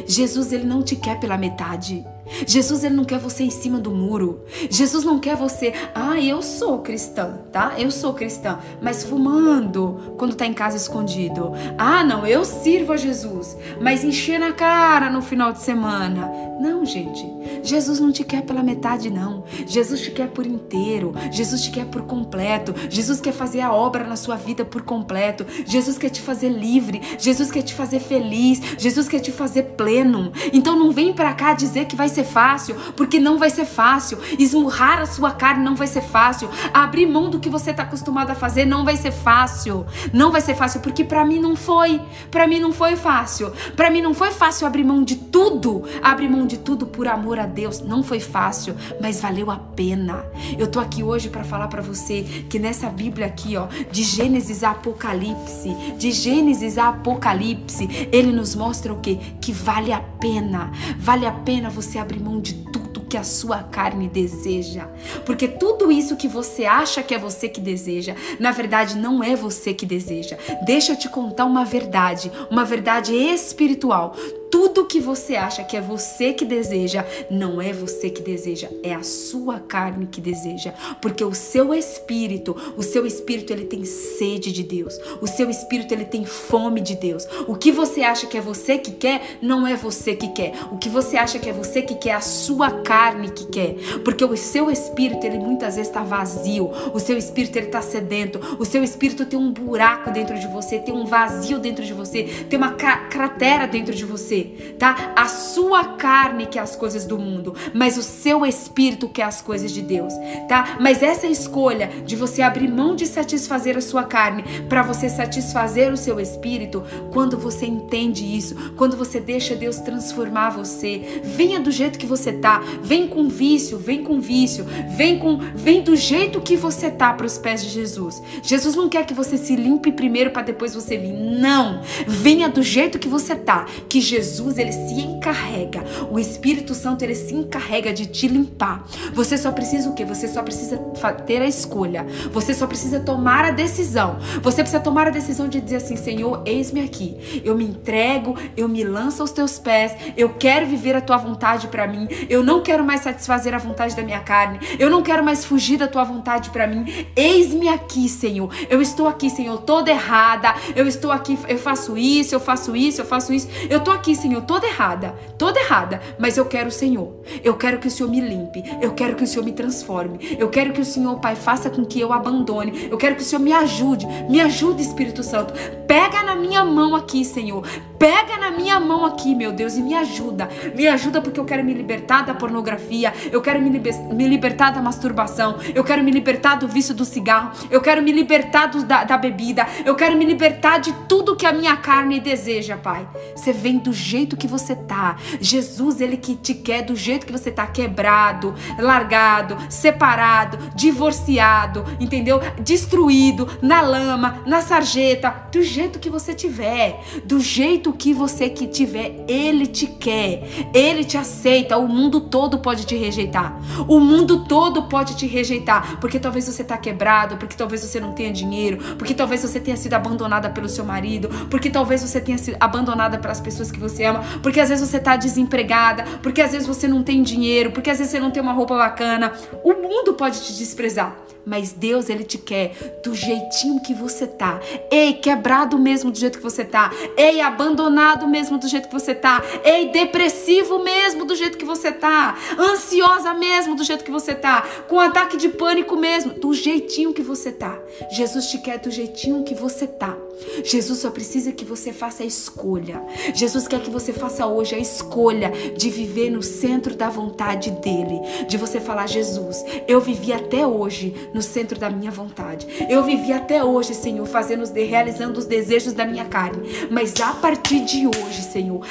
Jesus, ele não te quer pela metade. Jesus ele não quer você em cima do muro. Jesus não quer você, ah, eu sou cristã, tá? Eu sou cristã, mas fumando quando tá em casa escondido. Ah, não, eu sirvo a Jesus, mas encher na cara no final de semana. Não, gente. Jesus não te quer pela metade não. Jesus te quer por inteiro. Jesus te quer por completo. Jesus quer fazer a obra na sua vida por completo. Jesus quer te fazer livre. Jesus quer te fazer feliz. Jesus quer te fazer pleno. Então não vem para cá dizer que vai ser fácil, porque não vai ser fácil. Esmurrar a sua carne não vai ser fácil. Abrir mão do que você está acostumado a fazer não vai ser fácil. Não vai ser fácil, porque para mim não foi. Para mim não foi fácil. Para mim não foi fácil abrir mão de tudo. Abrir mão de tudo por amor a Deus. Não foi fácil, mas valeu a pena. Eu tô aqui hoje para falar para você que nessa Bíblia aqui, ó, de Gênesis a Apocalipse, de Gênesis a Apocalipse, ele nos mostra o quê? Que vale a pena. Vale a pena você abrir abrir mão de tudo que a sua carne deseja. Porque tudo isso que você acha que é você que deseja, na verdade não é você que deseja. Deixa eu te contar uma verdade, uma verdade espiritual tudo que você acha que é você que deseja, não é você que deseja, é a sua carne que deseja, porque o seu espírito, o seu espírito ele tem sede de Deus. O seu espírito ele tem fome de Deus. O que você acha que é você que quer, não é você que quer. O que você acha que é você que quer, é a sua carne que quer. Porque o seu espírito ele muitas vezes está vazio. O seu espírito ele está sedento. O seu espírito tem um buraco dentro de você, tem um vazio dentro de você, tem uma cratera dentro de você você, tá? A sua carne quer as coisas do mundo, mas o seu espírito quer as coisas de Deus, tá? Mas essa escolha de você abrir mão de satisfazer a sua carne para você satisfazer o seu espírito, quando você entende isso, quando você deixa Deus transformar você, venha do jeito que você tá, vem com vício, vem com vício, vem com vem do jeito que você tá para os pés de Jesus. Jesus não quer que você se limpe primeiro para depois você vir. Não. Venha do jeito que você tá, que Jesus Jesus, ele se encarrega, o Espírito Santo, ele se encarrega de te limpar. Você só precisa o quê? Você só precisa ter a escolha. Você só precisa tomar a decisão. Você precisa tomar a decisão de dizer assim: Senhor, eis-me aqui. Eu me entrego, eu me lanço aos teus pés. Eu quero viver a tua vontade para mim. Eu não quero mais satisfazer a vontade da minha carne. Eu não quero mais fugir da tua vontade para mim. Eis-me aqui, Senhor. Eu estou aqui, Senhor, toda errada. Eu estou aqui, eu faço isso, eu faço isso, eu faço isso. Eu tô aqui, Senhor, toda errada, toda errada, mas eu quero o Senhor. Eu quero que o Senhor me limpe, eu quero que o Senhor me transforme, eu quero que o Senhor, Pai, faça com que eu abandone, eu quero que o Senhor me ajude, me ajude, Espírito Santo. Pega na minha mão aqui, Senhor, pega na minha mão aqui, meu Deus, e me ajuda, me ajuda porque eu quero me libertar da pornografia, eu quero me, liber me libertar da masturbação, eu quero me libertar do vício do cigarro, eu quero me libertar do, da, da bebida, eu quero me libertar de tudo que a minha carne deseja, Pai. Você vem do jeito que você tá. Jesus, ele que te quer do jeito que você tá, quebrado, largado, separado, divorciado, entendeu? Destruído, na lama, na sarjeta, do jeito que você tiver, do jeito que você que tiver, ele te quer. Ele te aceita. O mundo todo pode te rejeitar. O mundo todo pode te rejeitar, porque talvez você tá quebrado, porque talvez você não tenha dinheiro, porque talvez você tenha sido abandonada pelo seu marido, porque talvez você tenha sido abandonada pelas pessoas que você ama, porque às vezes você tá desempregada, porque às vezes você não tem dinheiro, porque às vezes você não tem uma roupa bacana. O mundo pode te desprezar mas Deus ele te quer do jeitinho que você tá. Ei, quebrado mesmo do jeito que você tá. Ei, abandonado mesmo do jeito que você tá. Ei, depressivo mesmo do jeito que você tá. Ansiosa mesmo do jeito que você tá. Com ataque de pânico mesmo, do jeitinho que você tá. Jesus te quer do jeitinho que você tá. Jesus só precisa que você faça a escolha. Jesus quer que você faça hoje a escolha de viver no centro da vontade dele, de você falar Jesus, eu vivi até hoje no centro da minha vontade. Eu vivi até hoje, Senhor, fazendo realizando os desejos da minha carne, mas a partir de hoje, Senhor,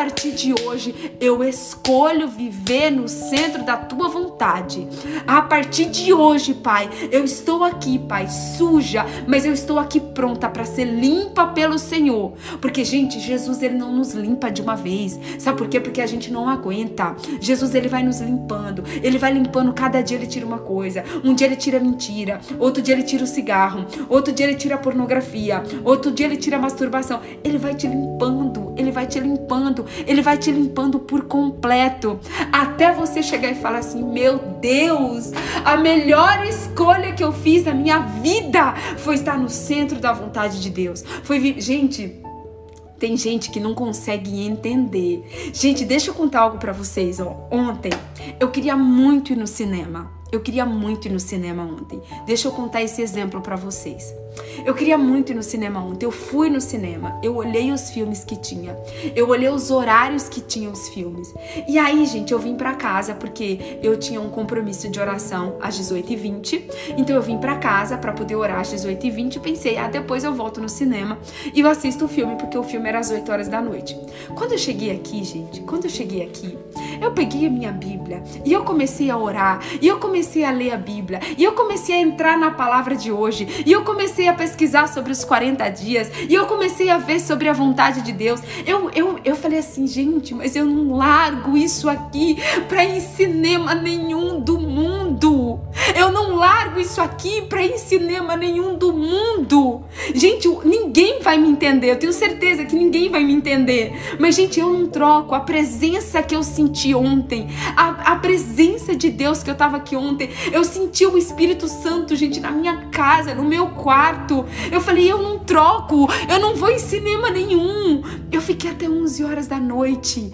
partir de hoje eu escolho viver no centro da tua vontade. A partir de hoje, Pai, eu estou aqui, Pai, suja, mas eu estou aqui pronta para ser limpa pelo Senhor. Porque, gente, Jesus ele não nos limpa de uma vez. Sabe por quê? Porque a gente não aguenta. Jesus ele vai nos limpando. Ele vai limpando cada dia ele tira uma coisa. Um dia ele tira a mentira, outro dia ele tira o cigarro, outro dia ele tira a pornografia, outro dia ele tira a masturbação. Ele vai te limpando, ele vai te limpando, ele vai te limpando por completo, até você chegar e falar assim: "Meu Deus, a melhor escolha que eu fiz na minha vida foi estar no centro da vontade de Deus". Foi gente, tem gente que não consegue entender. Gente, deixa eu contar algo para vocês, ó. Ontem eu queria muito ir no cinema. Eu queria muito ir no cinema ontem. Deixa eu contar esse exemplo para vocês. Eu queria muito ir no cinema ontem. Eu fui no cinema, eu olhei os filmes que tinha, eu olhei os horários que tinham os filmes. E aí, gente, eu vim para casa porque eu tinha um compromisso de oração às 18h20. Então eu vim para casa para poder orar às 18h20 e pensei, ah, depois eu volto no cinema e eu assisto o filme, porque o filme era às 8 horas da noite. Quando eu cheguei aqui, gente, quando eu cheguei aqui, eu peguei a minha Bíblia e eu comecei a orar, e eu comecei a ler a Bíblia, e eu comecei a entrar na palavra de hoje, e eu comecei a pesquisar sobre os 40 dias, e eu comecei a ver sobre a vontade de Deus. Eu, eu, eu falei assim, gente, mas eu não largo isso aqui para ir em cinema nenhum do mundo. Eu não largo isso aqui para ir em cinema nenhum do mundo. Gente, ninguém vai me entender. Eu tenho certeza que ninguém vai me entender. Mas, gente, eu não troco a presença que eu senti ontem, a, a presença de Deus que eu tava aqui ontem. Eu senti o Espírito Santo, gente, na minha casa, no meu quarto. Eu falei, eu não troco, eu não vou em cinema nenhum. Eu fiquei até 11 horas da noite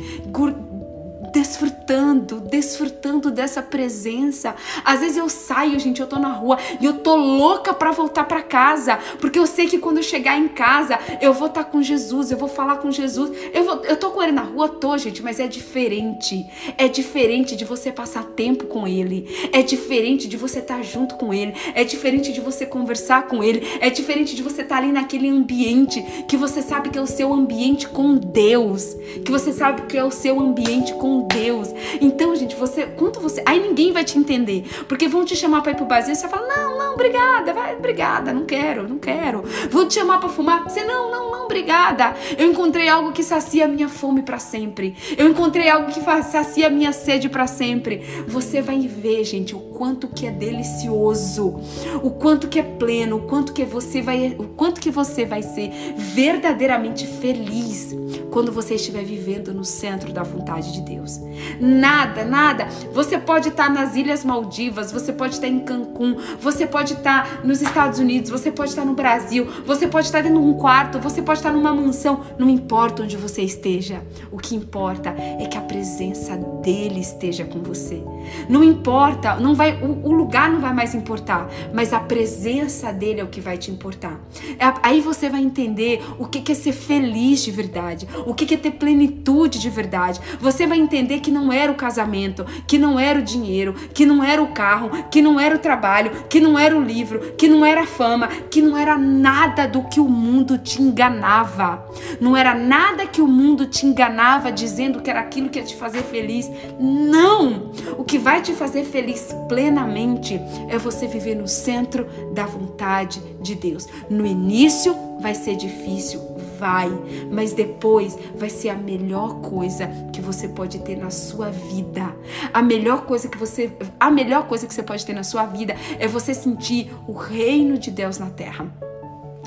desfrutando, desfrutando dessa presença. Às vezes eu saio, gente, eu tô na rua e eu tô louca para voltar para casa, porque eu sei que quando eu chegar em casa, eu vou estar tá com Jesus, eu vou falar com Jesus. Eu vou, eu tô com ele na rua, tô, gente, mas é diferente. É diferente de você passar tempo com ele. É diferente de você estar tá junto com ele. É diferente de você conversar com ele. É diferente de você estar tá ali naquele ambiente que você sabe que é o seu ambiente com Deus, que você sabe que é o seu ambiente com Deus. Então, gente, você, quanto você, aí ninguém vai te entender, porque vão te chamar para ir pro barzinho, você fala: "Não, não, obrigada, vai, obrigada, não quero, não quero". Vão te chamar para fumar, você: "Não, não, não, obrigada". Eu encontrei algo que sacia a minha fome para sempre. Eu encontrei algo que sacia a minha sede para sempre. Você vai ver, gente, o quanto que é delicioso, o quanto que é pleno, o quanto que você vai, o quanto que você vai ser verdadeiramente feliz quando você estiver vivendo no centro da vontade de Deus. Nada, nada. Você pode estar nas Ilhas Maldivas, você pode estar em Cancún, você pode estar nos Estados Unidos, você pode estar no Brasil, você pode estar dentro de um quarto, você pode estar numa mansão, não importa onde você esteja. O que importa é que a presença dele esteja com você. Não importa, não vai, o, o lugar não vai mais importar, mas a presença dele é o que vai te importar. É, aí você vai entender o que é ser feliz de verdade, o que é ter plenitude de verdade. Você vai entender que não era o casamento, que não era o dinheiro, que não era o carro, que não era o trabalho, que não era o livro, que não era a fama, que não era nada do que o mundo te enganava. Não era nada que o mundo te enganava dizendo que era aquilo que ia te fazer feliz. Não! O que vai te fazer feliz plenamente é você viver no centro da vontade de Deus. No início vai ser difícil, vai, mas depois vai ser a melhor coisa que você pode ter na sua vida. A melhor coisa que você, a melhor coisa que você pode ter na sua vida é você sentir o reino de Deus na terra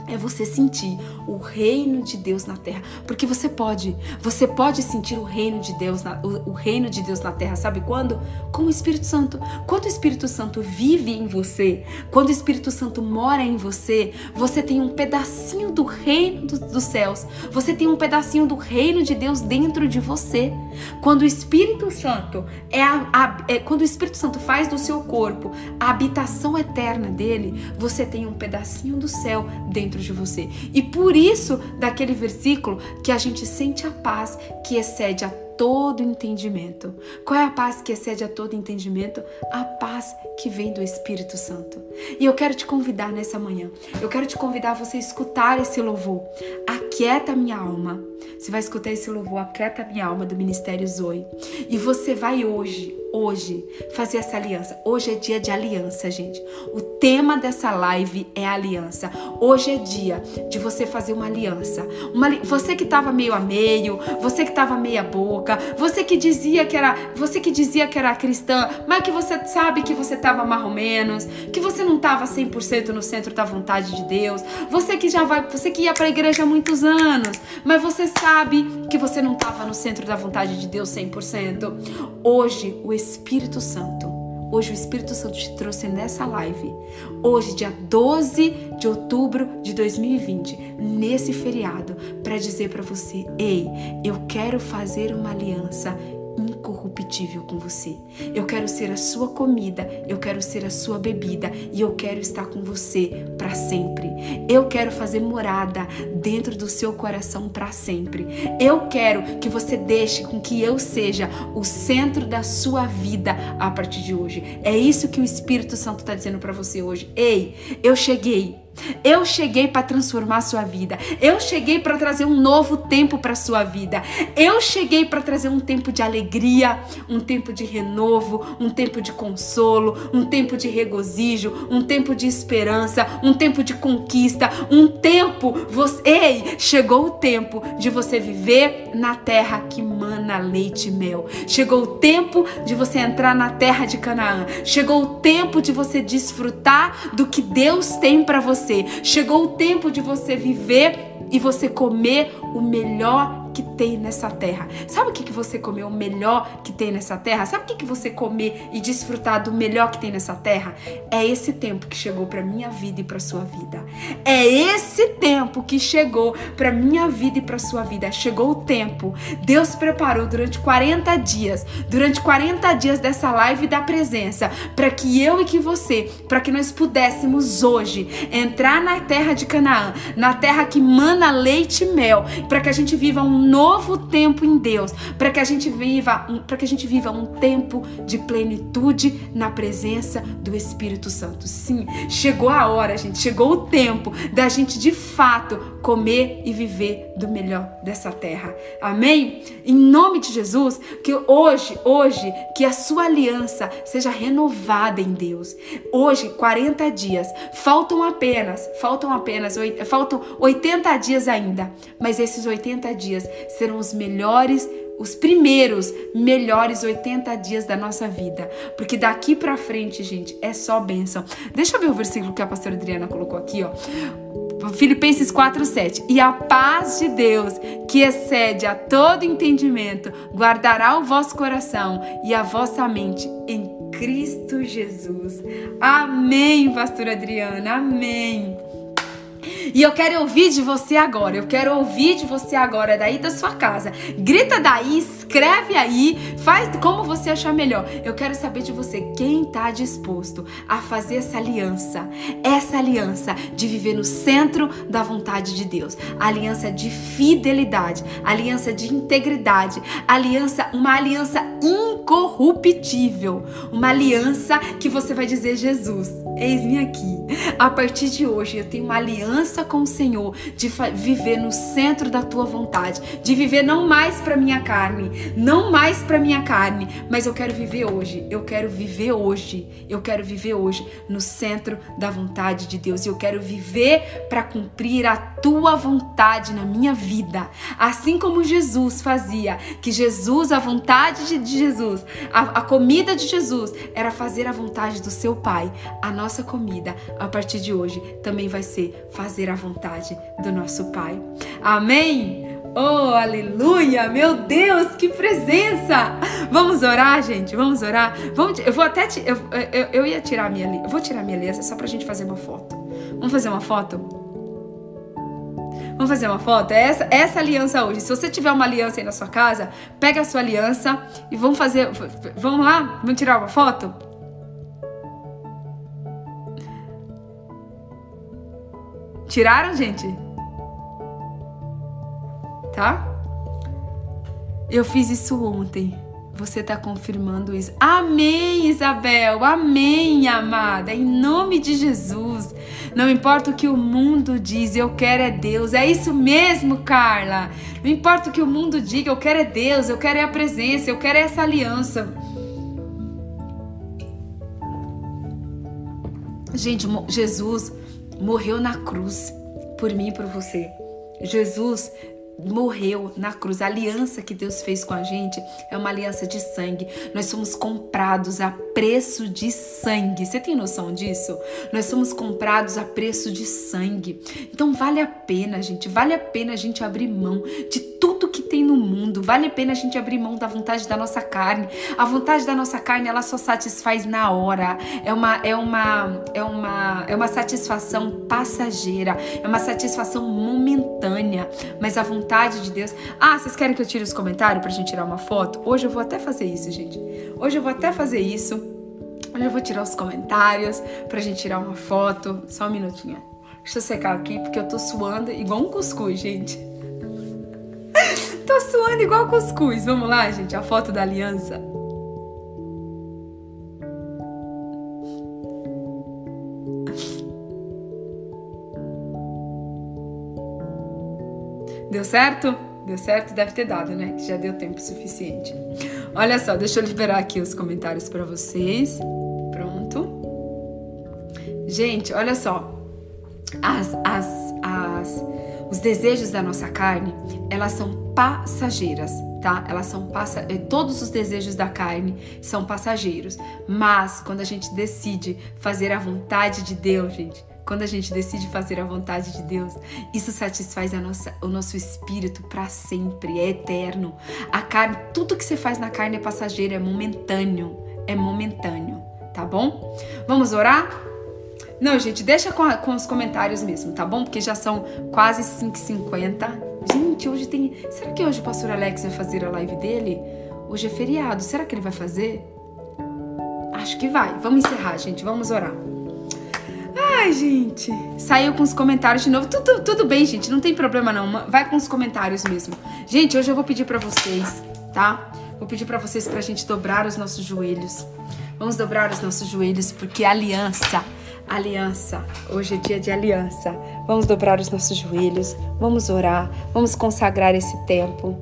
é você sentir o reino de Deus na terra, porque você pode, você pode sentir o reino de Deus, na, o, o, reino de Deus na terra, sabe quando? Com o Espírito Santo. Quando o Espírito Santo vive em você, quando o Espírito Santo mora em você, você tem um pedacinho do reino do, dos céus, você tem um pedacinho do reino de Deus dentro de você. Quando o Espírito Santo é, a, a, é quando o Espírito Santo faz do seu corpo a habitação eterna dele, você tem um pedacinho do céu dentro dentro de você. E por isso, daquele versículo, que a gente sente a paz que excede a todo entendimento. Qual é a paz que excede a todo entendimento? A paz que vem do Espírito Santo. E eu quero te convidar nessa manhã. Eu quero te convidar a você escutar esse louvor. Aquieta minha alma. Você vai escutar esse louvor, Aquieta minha alma do Ministério Zoe. E você vai hoje hoje fazer essa aliança. Hoje é dia de aliança, gente. O tema dessa live é aliança. Hoje é dia de você fazer uma aliança. Uma, você que estava meio a meio, você que estava meia boca, você que dizia que era, você que dizia que era cristã, mas que você sabe que você estava mais ou menos, que você não estava 100% no centro da vontade de Deus. Você que já vai, você que ia para a igreja há muitos anos, mas você sabe que você não estava no centro da vontade de Deus 100%. Hoje o Espírito Santo. Hoje o Espírito Santo te trouxe nessa live. Hoje, dia 12 de outubro de 2020, nesse feriado, para dizer para você: "Ei, eu quero fazer uma aliança incorruptível com você. Eu quero ser a sua comida, eu quero ser a sua bebida e eu quero estar com você para sempre. Eu quero fazer morada dentro do seu coração para sempre. Eu quero que você deixe com que eu seja o centro da sua vida a partir de hoje. É isso que o Espírito Santo está dizendo para você hoje. Ei, eu cheguei. Eu cheguei para transformar a sua vida. Eu cheguei para trazer um novo tempo para sua vida. Eu cheguei para trazer um tempo de alegria, um tempo de renovo, um tempo de consolo, um tempo de regozijo, um tempo de esperança, um tempo de conquista, um tempo, você, ei, chegou o tempo de você viver na terra que mana leite e mel. Chegou o tempo de você entrar na terra de Canaã. Chegou o tempo de você desfrutar do que Deus tem para você você. Chegou o tempo de você viver e você comer o melhor que tem nessa terra. Sabe o que, que você comer o melhor que tem nessa terra? Sabe o que, que você comer e desfrutar do melhor que tem nessa terra? É esse tempo que chegou para minha vida e para sua vida. É esse tempo que chegou para minha vida e para sua vida. Chegou o tempo. Deus preparou durante 40 dias, durante 40 dias dessa live da presença, para que eu e que você, para que nós pudéssemos hoje entrar na terra de Canaã, na terra que mana leite e mel, para que a gente viva um novo tempo em Deus, para que a gente viva, para que a gente viva um tempo de plenitude na presença do Espírito Santo. Sim, chegou a hora, gente, chegou o tempo da gente de fato comer e viver do melhor dessa terra. Amém? Em nome de Jesus, que hoje, hoje, que a sua aliança seja renovada em Deus. Hoje, 40 dias, faltam apenas, faltam apenas, faltam 80 dias ainda, mas esses 80 dias serão os melhores os primeiros melhores 80 dias da nossa vida. Porque daqui para frente, gente, é só bênção. Deixa eu ver o versículo que a pastora Adriana colocou aqui, ó Filipenses 4:7. E a paz de Deus, que excede a todo entendimento, guardará o vosso coração e a vossa mente em Cristo Jesus. Amém, pastora Adriana. Amém. E eu quero ouvir de você agora. Eu quero ouvir de você agora, daí da sua casa. Grita daí, escreve aí, faz como você achar melhor. Eu quero saber de você quem está disposto a fazer essa aliança, essa aliança de viver no centro da vontade de Deus, aliança de fidelidade, aliança de integridade, aliança, uma aliança incorruptível, uma aliança que você vai dizer Jesus, eis-me aqui. A partir de hoje eu tenho uma aliança com o Senhor de viver no centro da tua vontade, de viver não mais para minha carne, não mais para minha carne, mas eu quero viver hoje. Eu quero viver hoje. Eu quero viver hoje no centro da vontade de Deus. Eu quero viver para cumprir a tua vontade na minha vida. Assim como Jesus fazia, que Jesus, a vontade de Jesus, a, a comida de Jesus era fazer a vontade do seu Pai. A nossa comida, a partir de hoje, também vai ser fazer a vontade do nosso Pai. Amém? Oh, aleluia! Meu Deus, que presença! Vamos orar, gente? Vamos orar? Vamos, eu vou até. Eu, eu, eu ia tirar a minha. Eu vou tirar a minha aliança só pra gente fazer uma foto. Vamos fazer uma foto? Vamos fazer uma foto? É essa, essa aliança hoje. Se você tiver uma aliança aí na sua casa, pega a sua aliança e vamos fazer. Vamos lá? Vamos tirar uma foto? Tiraram, gente? tá? Eu fiz isso ontem. Você está confirmando isso. Amém, Isabel. Amém, amada. Em nome de Jesus. Não importa o que o mundo diz, eu quero é Deus. É isso mesmo, Carla. Não importa o que o mundo diga, eu quero é Deus, eu quero é a presença, eu quero é essa aliança. Gente, Jesus morreu na cruz por mim e por você. Jesus morreu na cruz. A aliança que Deus fez com a gente é uma aliança de sangue. Nós somos comprados a preço de sangue. Você tem noção disso? Nós somos comprados a preço de sangue. Então vale a pena, gente, vale a pena a gente abrir mão de tem no mundo. Vale a pena a gente abrir mão da vontade da nossa carne. A vontade da nossa carne, ela só satisfaz na hora. É uma é uma é uma é uma satisfação passageira, é uma satisfação momentânea, mas a vontade de Deus. Ah, vocês querem que eu tire os comentários pra gente tirar uma foto? Hoje eu vou até fazer isso, gente. Hoje eu vou até fazer isso. Hoje eu vou tirar os comentários pra gente tirar uma foto. Só um minutinho. Deixa eu secar aqui porque eu tô suando igual um cuscuz, gente. Tô suando igual cuscuz. Vamos lá, gente, a foto da aliança. Deu certo? Deu certo? Deve ter dado, né? Que já deu tempo suficiente. Olha só, deixa eu liberar aqui os comentários para vocês. Pronto. Gente, olha só. As, as, as, os desejos da nossa carne, elas são passageiras, tá? Elas são passa eh, todos os desejos da carne são passageiros, mas quando a gente decide fazer a vontade de Deus, gente, quando a gente decide fazer a vontade de Deus, isso satisfaz a nossa, o nosso espírito para sempre, é eterno. A carne, tudo que você faz na carne é passageiro, é momentâneo, é momentâneo, tá bom? Vamos orar? Não, gente, deixa com, a, com os comentários mesmo, tá bom? Porque já são quase 5h50. Gente, hoje tem. Será que hoje o pastor Alex vai fazer a live dele? Hoje é feriado. Será que ele vai fazer? Acho que vai. Vamos encerrar, gente. Vamos orar. Ai, gente. Saiu com os comentários de novo. Tudo, tudo bem, gente. Não tem problema, não. Vai com os comentários mesmo. Gente, hoje eu vou pedir para vocês, tá? Vou pedir para vocês pra gente dobrar os nossos joelhos. Vamos dobrar os nossos joelhos porque aliança, aliança. Hoje é dia de aliança. Vamos dobrar os nossos joelhos. Vamos orar. Vamos consagrar esse tempo.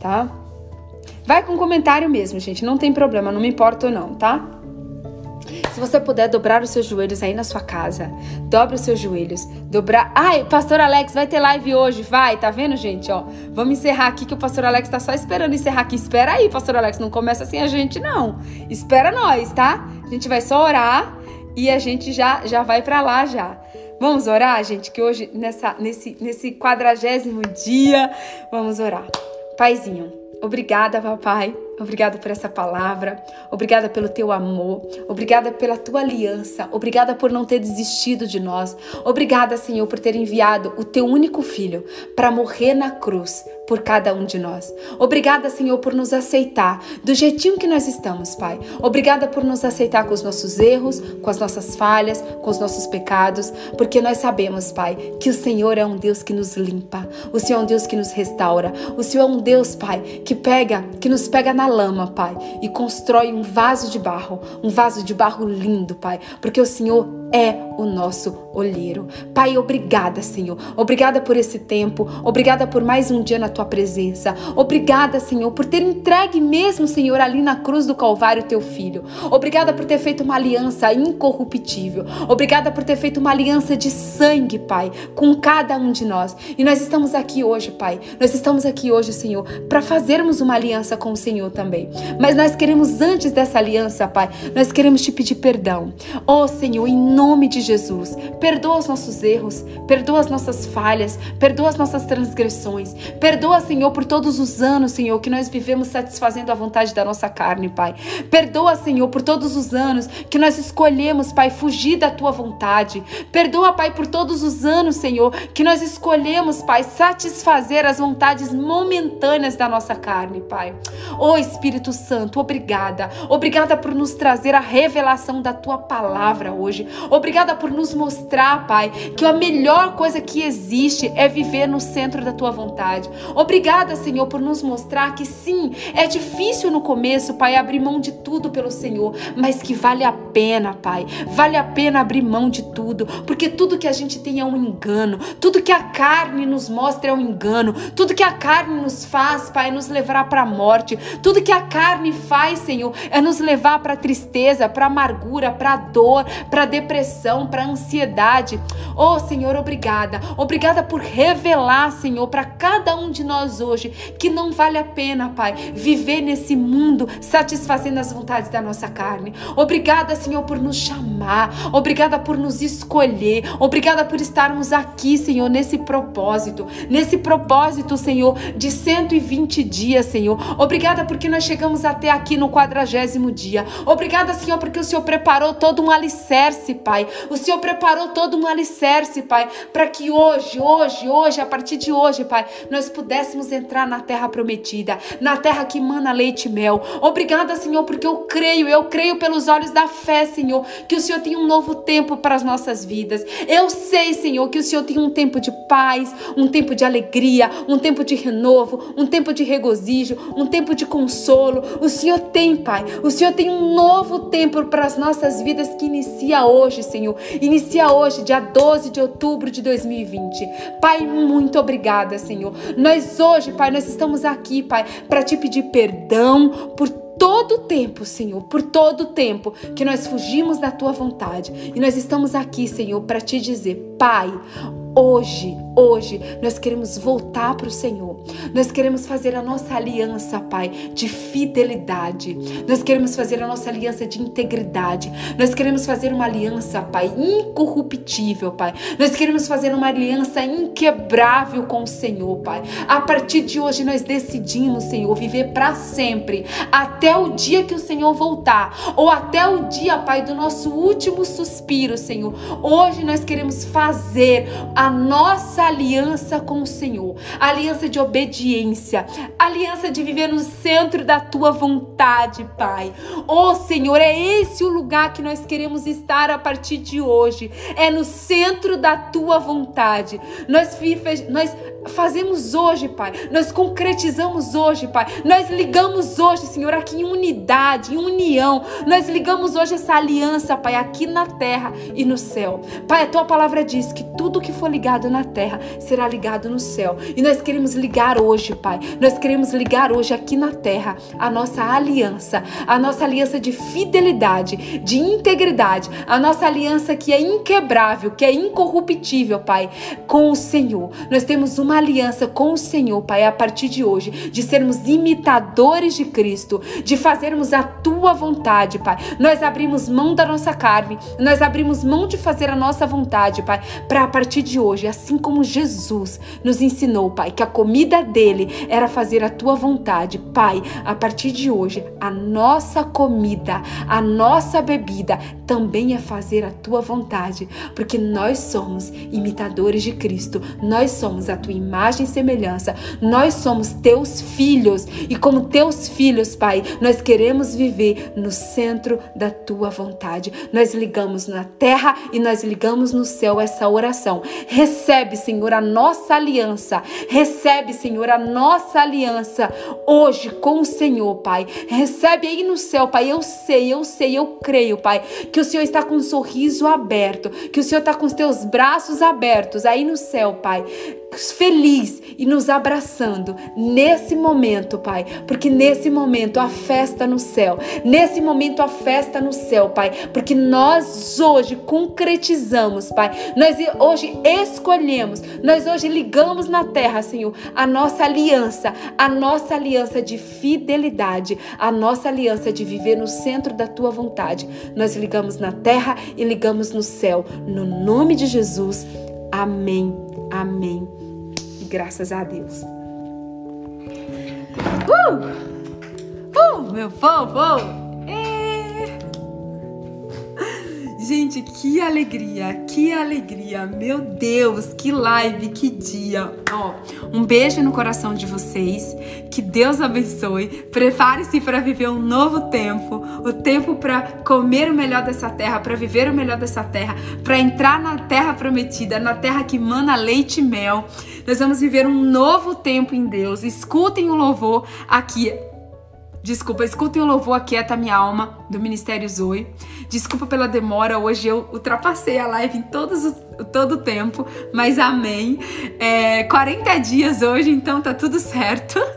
Tá? Vai com comentário mesmo, gente. Não tem problema. Não me importo, não, tá? Se você puder dobrar os seus joelhos aí na sua casa, dobre os seus joelhos. Dobrar. Ai, pastor Alex, vai ter live hoje, vai, tá vendo, gente? Ó, vamos encerrar aqui que o pastor Alex tá só esperando encerrar aqui. Espera aí, pastor Alex, não começa assim a gente não. Espera nós, tá? A gente vai só orar e a gente já já vai para lá já. Vamos orar, gente, que hoje, nessa, nesse, nesse quadragésimo dia, vamos orar. Paizinho, obrigada, papai Obrigada por essa palavra. Obrigada pelo teu amor. Obrigada pela tua aliança. Obrigada por não ter desistido de nós. Obrigada, Senhor, por ter enviado o teu único filho para morrer na cruz por cada um de nós. Obrigada, Senhor, por nos aceitar do jeitinho que nós estamos, Pai. Obrigada por nos aceitar com os nossos erros, com as nossas falhas, com os nossos pecados, porque nós sabemos, Pai, que o Senhor é um Deus que nos limpa. O Senhor é um Deus que nos restaura. O Senhor é um Deus, Pai, que pega, que nos pega na lama, Pai, e constrói um vaso de barro, um vaso de barro lindo, Pai, porque o Senhor é o nosso olheiro. Pai, obrigada, Senhor. Obrigada por esse tempo. Obrigada por mais um dia na tua presença. Obrigada, Senhor, por ter entregue mesmo, Senhor, ali na cruz do Calvário teu filho. Obrigada por ter feito uma aliança incorruptível. Obrigada por ter feito uma aliança de sangue, Pai, com cada um de nós. E nós estamos aqui hoje, Pai. Nós estamos aqui hoje, Senhor, para fazermos uma aliança com o Senhor também. Mas nós queremos antes dessa aliança, Pai, nós queremos te pedir perdão. Oh, Senhor, em nome de Jesus. Perdoa os nossos erros, perdoa as nossas falhas, perdoa as nossas transgressões. Perdoa, Senhor, por todos os anos, Senhor, que nós vivemos satisfazendo a vontade da nossa carne, Pai. Perdoa, Senhor, por todos os anos que nós escolhemos, Pai, fugir da tua vontade. Perdoa, Pai, por todos os anos, Senhor, que nós escolhemos, Pai, satisfazer as vontades momentâneas da nossa carne, Pai. Ô oh, Espírito Santo, obrigada. Obrigada por nos trazer a revelação da tua palavra hoje. Obrigada por nos mostrar, Pai, que a melhor coisa que existe é viver no centro da tua vontade. Obrigada, Senhor, por nos mostrar que sim, é difícil no começo, Pai, abrir mão de tudo pelo Senhor, mas que vale a pena, Pai. Vale a pena abrir mão de tudo, porque tudo que a gente tem é um engano, tudo que a carne nos mostra é um engano, tudo que a carne nos faz, Pai, é nos levar para a morte, tudo que a carne faz, Senhor, é nos levar para tristeza, para amargura, para dor, para depressão depressão, para ansiedade. Oh, Senhor, obrigada. Obrigada por revelar, Senhor, para cada um de nós hoje que não vale a pena, Pai, viver nesse mundo satisfazendo as vontades da nossa carne. Obrigada, Senhor, por nos chamar. Obrigada por nos escolher. Obrigada por estarmos aqui, Senhor, nesse propósito. Nesse propósito, Senhor, de 120 dias, Senhor. Obrigada porque nós chegamos até aqui no quadragésimo dia. Obrigada, Senhor, porque o Senhor preparou todo um alicerce, Pai Pai. O Senhor preparou todo um alicerce, Pai, para que hoje, hoje, hoje, a partir de hoje, Pai, nós pudéssemos entrar na terra prometida, na terra que mana leite e mel. Obrigada, Senhor, porque eu creio, eu creio pelos olhos da fé, Senhor, que o Senhor tem um novo tempo para as nossas vidas. Eu sei, Senhor, que o Senhor tem um tempo de paz, um tempo de alegria, um tempo de renovo, um tempo de regozijo, um tempo de consolo. O Senhor tem, Pai. O Senhor tem um novo tempo para as nossas vidas que inicia hoje hoje, Senhor. Inicia hoje, dia 12 de outubro de 2020. Pai, muito obrigada, Senhor. Nós hoje, Pai, nós estamos aqui, Pai, para te pedir perdão por todo o tempo, Senhor, por todo o tempo que nós fugimos da tua vontade. E nós estamos aqui, Senhor, para te dizer, Pai, Hoje, hoje, nós queremos voltar para o Senhor. Nós queremos fazer a nossa aliança, Pai, de fidelidade. Nós queremos fazer a nossa aliança de integridade. Nós queremos fazer uma aliança, Pai, incorruptível, Pai. Nós queremos fazer uma aliança inquebrável com o Senhor, Pai. A partir de hoje, nós decidimos, Senhor, viver para sempre, até o dia que o Senhor voltar, ou até o dia, Pai, do nosso último suspiro, Senhor. Hoje nós queremos fazer a nossa aliança com o Senhor, aliança de obediência, aliança de viver no centro da tua vontade, Pai. Oh Senhor, é esse o lugar que nós queremos estar a partir de hoje, é no centro da tua vontade. Nós, nós fazemos hoje, Pai. Nós concretizamos hoje, Pai. Nós ligamos hoje, Senhor, aqui em unidade, em união. Nós ligamos hoje essa aliança, Pai, aqui na terra e no céu. Pai, a tua palavra diz que tudo que for ligado na terra será ligado no céu. E nós queremos ligar hoje, Pai. Nós queremos ligar hoje aqui na terra a nossa aliança, a nossa aliança de fidelidade, de integridade, a nossa aliança que é inquebrável, que é incorruptível, Pai, com o Senhor. Nós temos uma uma aliança com o Senhor, Pai, a partir de hoje, de sermos imitadores de Cristo, de fazermos a tua vontade, Pai. Nós abrimos mão da nossa carne, nós abrimos mão de fazer a nossa vontade, Pai, para a partir de hoje, assim como Jesus nos ensinou, Pai, que a comida dele era fazer a tua vontade, Pai, a partir de hoje, a nossa comida, a nossa bebida também é fazer a tua vontade, porque nós somos imitadores de Cristo, nós somos a tua imagem e semelhança, nós somos teus filhos e, como teus filhos, Pai, nós queremos viver no centro da tua vontade. Nós ligamos na terra e nós ligamos no céu essa oração. Recebe, Senhor, a nossa aliança, recebe, Senhor, a nossa aliança hoje com o Senhor, Pai. Recebe aí no céu, Pai. Eu sei, eu sei, eu creio, Pai, que o Senhor está com um sorriso aberto, que o Senhor está com os teus braços abertos aí no céu, Pai feliz e nos abraçando nesse momento, Pai, porque nesse momento a festa no céu, nesse momento a festa no céu, Pai, porque nós hoje concretizamos, Pai, nós hoje escolhemos, nós hoje ligamos na terra, Senhor, a nossa aliança, a nossa aliança de fidelidade, a nossa aliança de viver no centro da tua vontade. Nós ligamos na terra e ligamos no céu, no nome de Jesus. Amém. Amém. Graças a Deus. Uh! Uh, meu povo! Gente, que alegria, que alegria. Meu Deus, que live, que dia. Ó, um beijo no coração de vocês. Que Deus abençoe. Prepare-se para viver um novo tempo, o tempo para comer o melhor dessa terra, para viver o melhor dessa terra, para entrar na terra prometida, na terra que mana leite e mel. Nós vamos viver um novo tempo em Deus. Escutem o louvor aqui Desculpa, escutem o louvor Aquieta Minha Alma, do Ministério Zoe. Desculpa pela demora, hoje eu ultrapassei a live em todos todo o tempo, mas amém. É, 40 dias hoje, então tá tudo certo.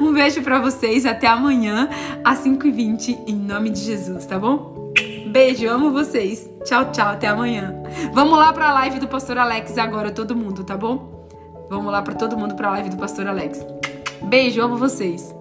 Um beijo para vocês, até amanhã, às 5h20, em nome de Jesus, tá bom? Beijo, amo vocês. Tchau, tchau, até amanhã. Vamos lá pra live do Pastor Alex agora, todo mundo, tá bom? Vamos lá para todo mundo pra live do Pastor Alex. Beijo, amo vocês.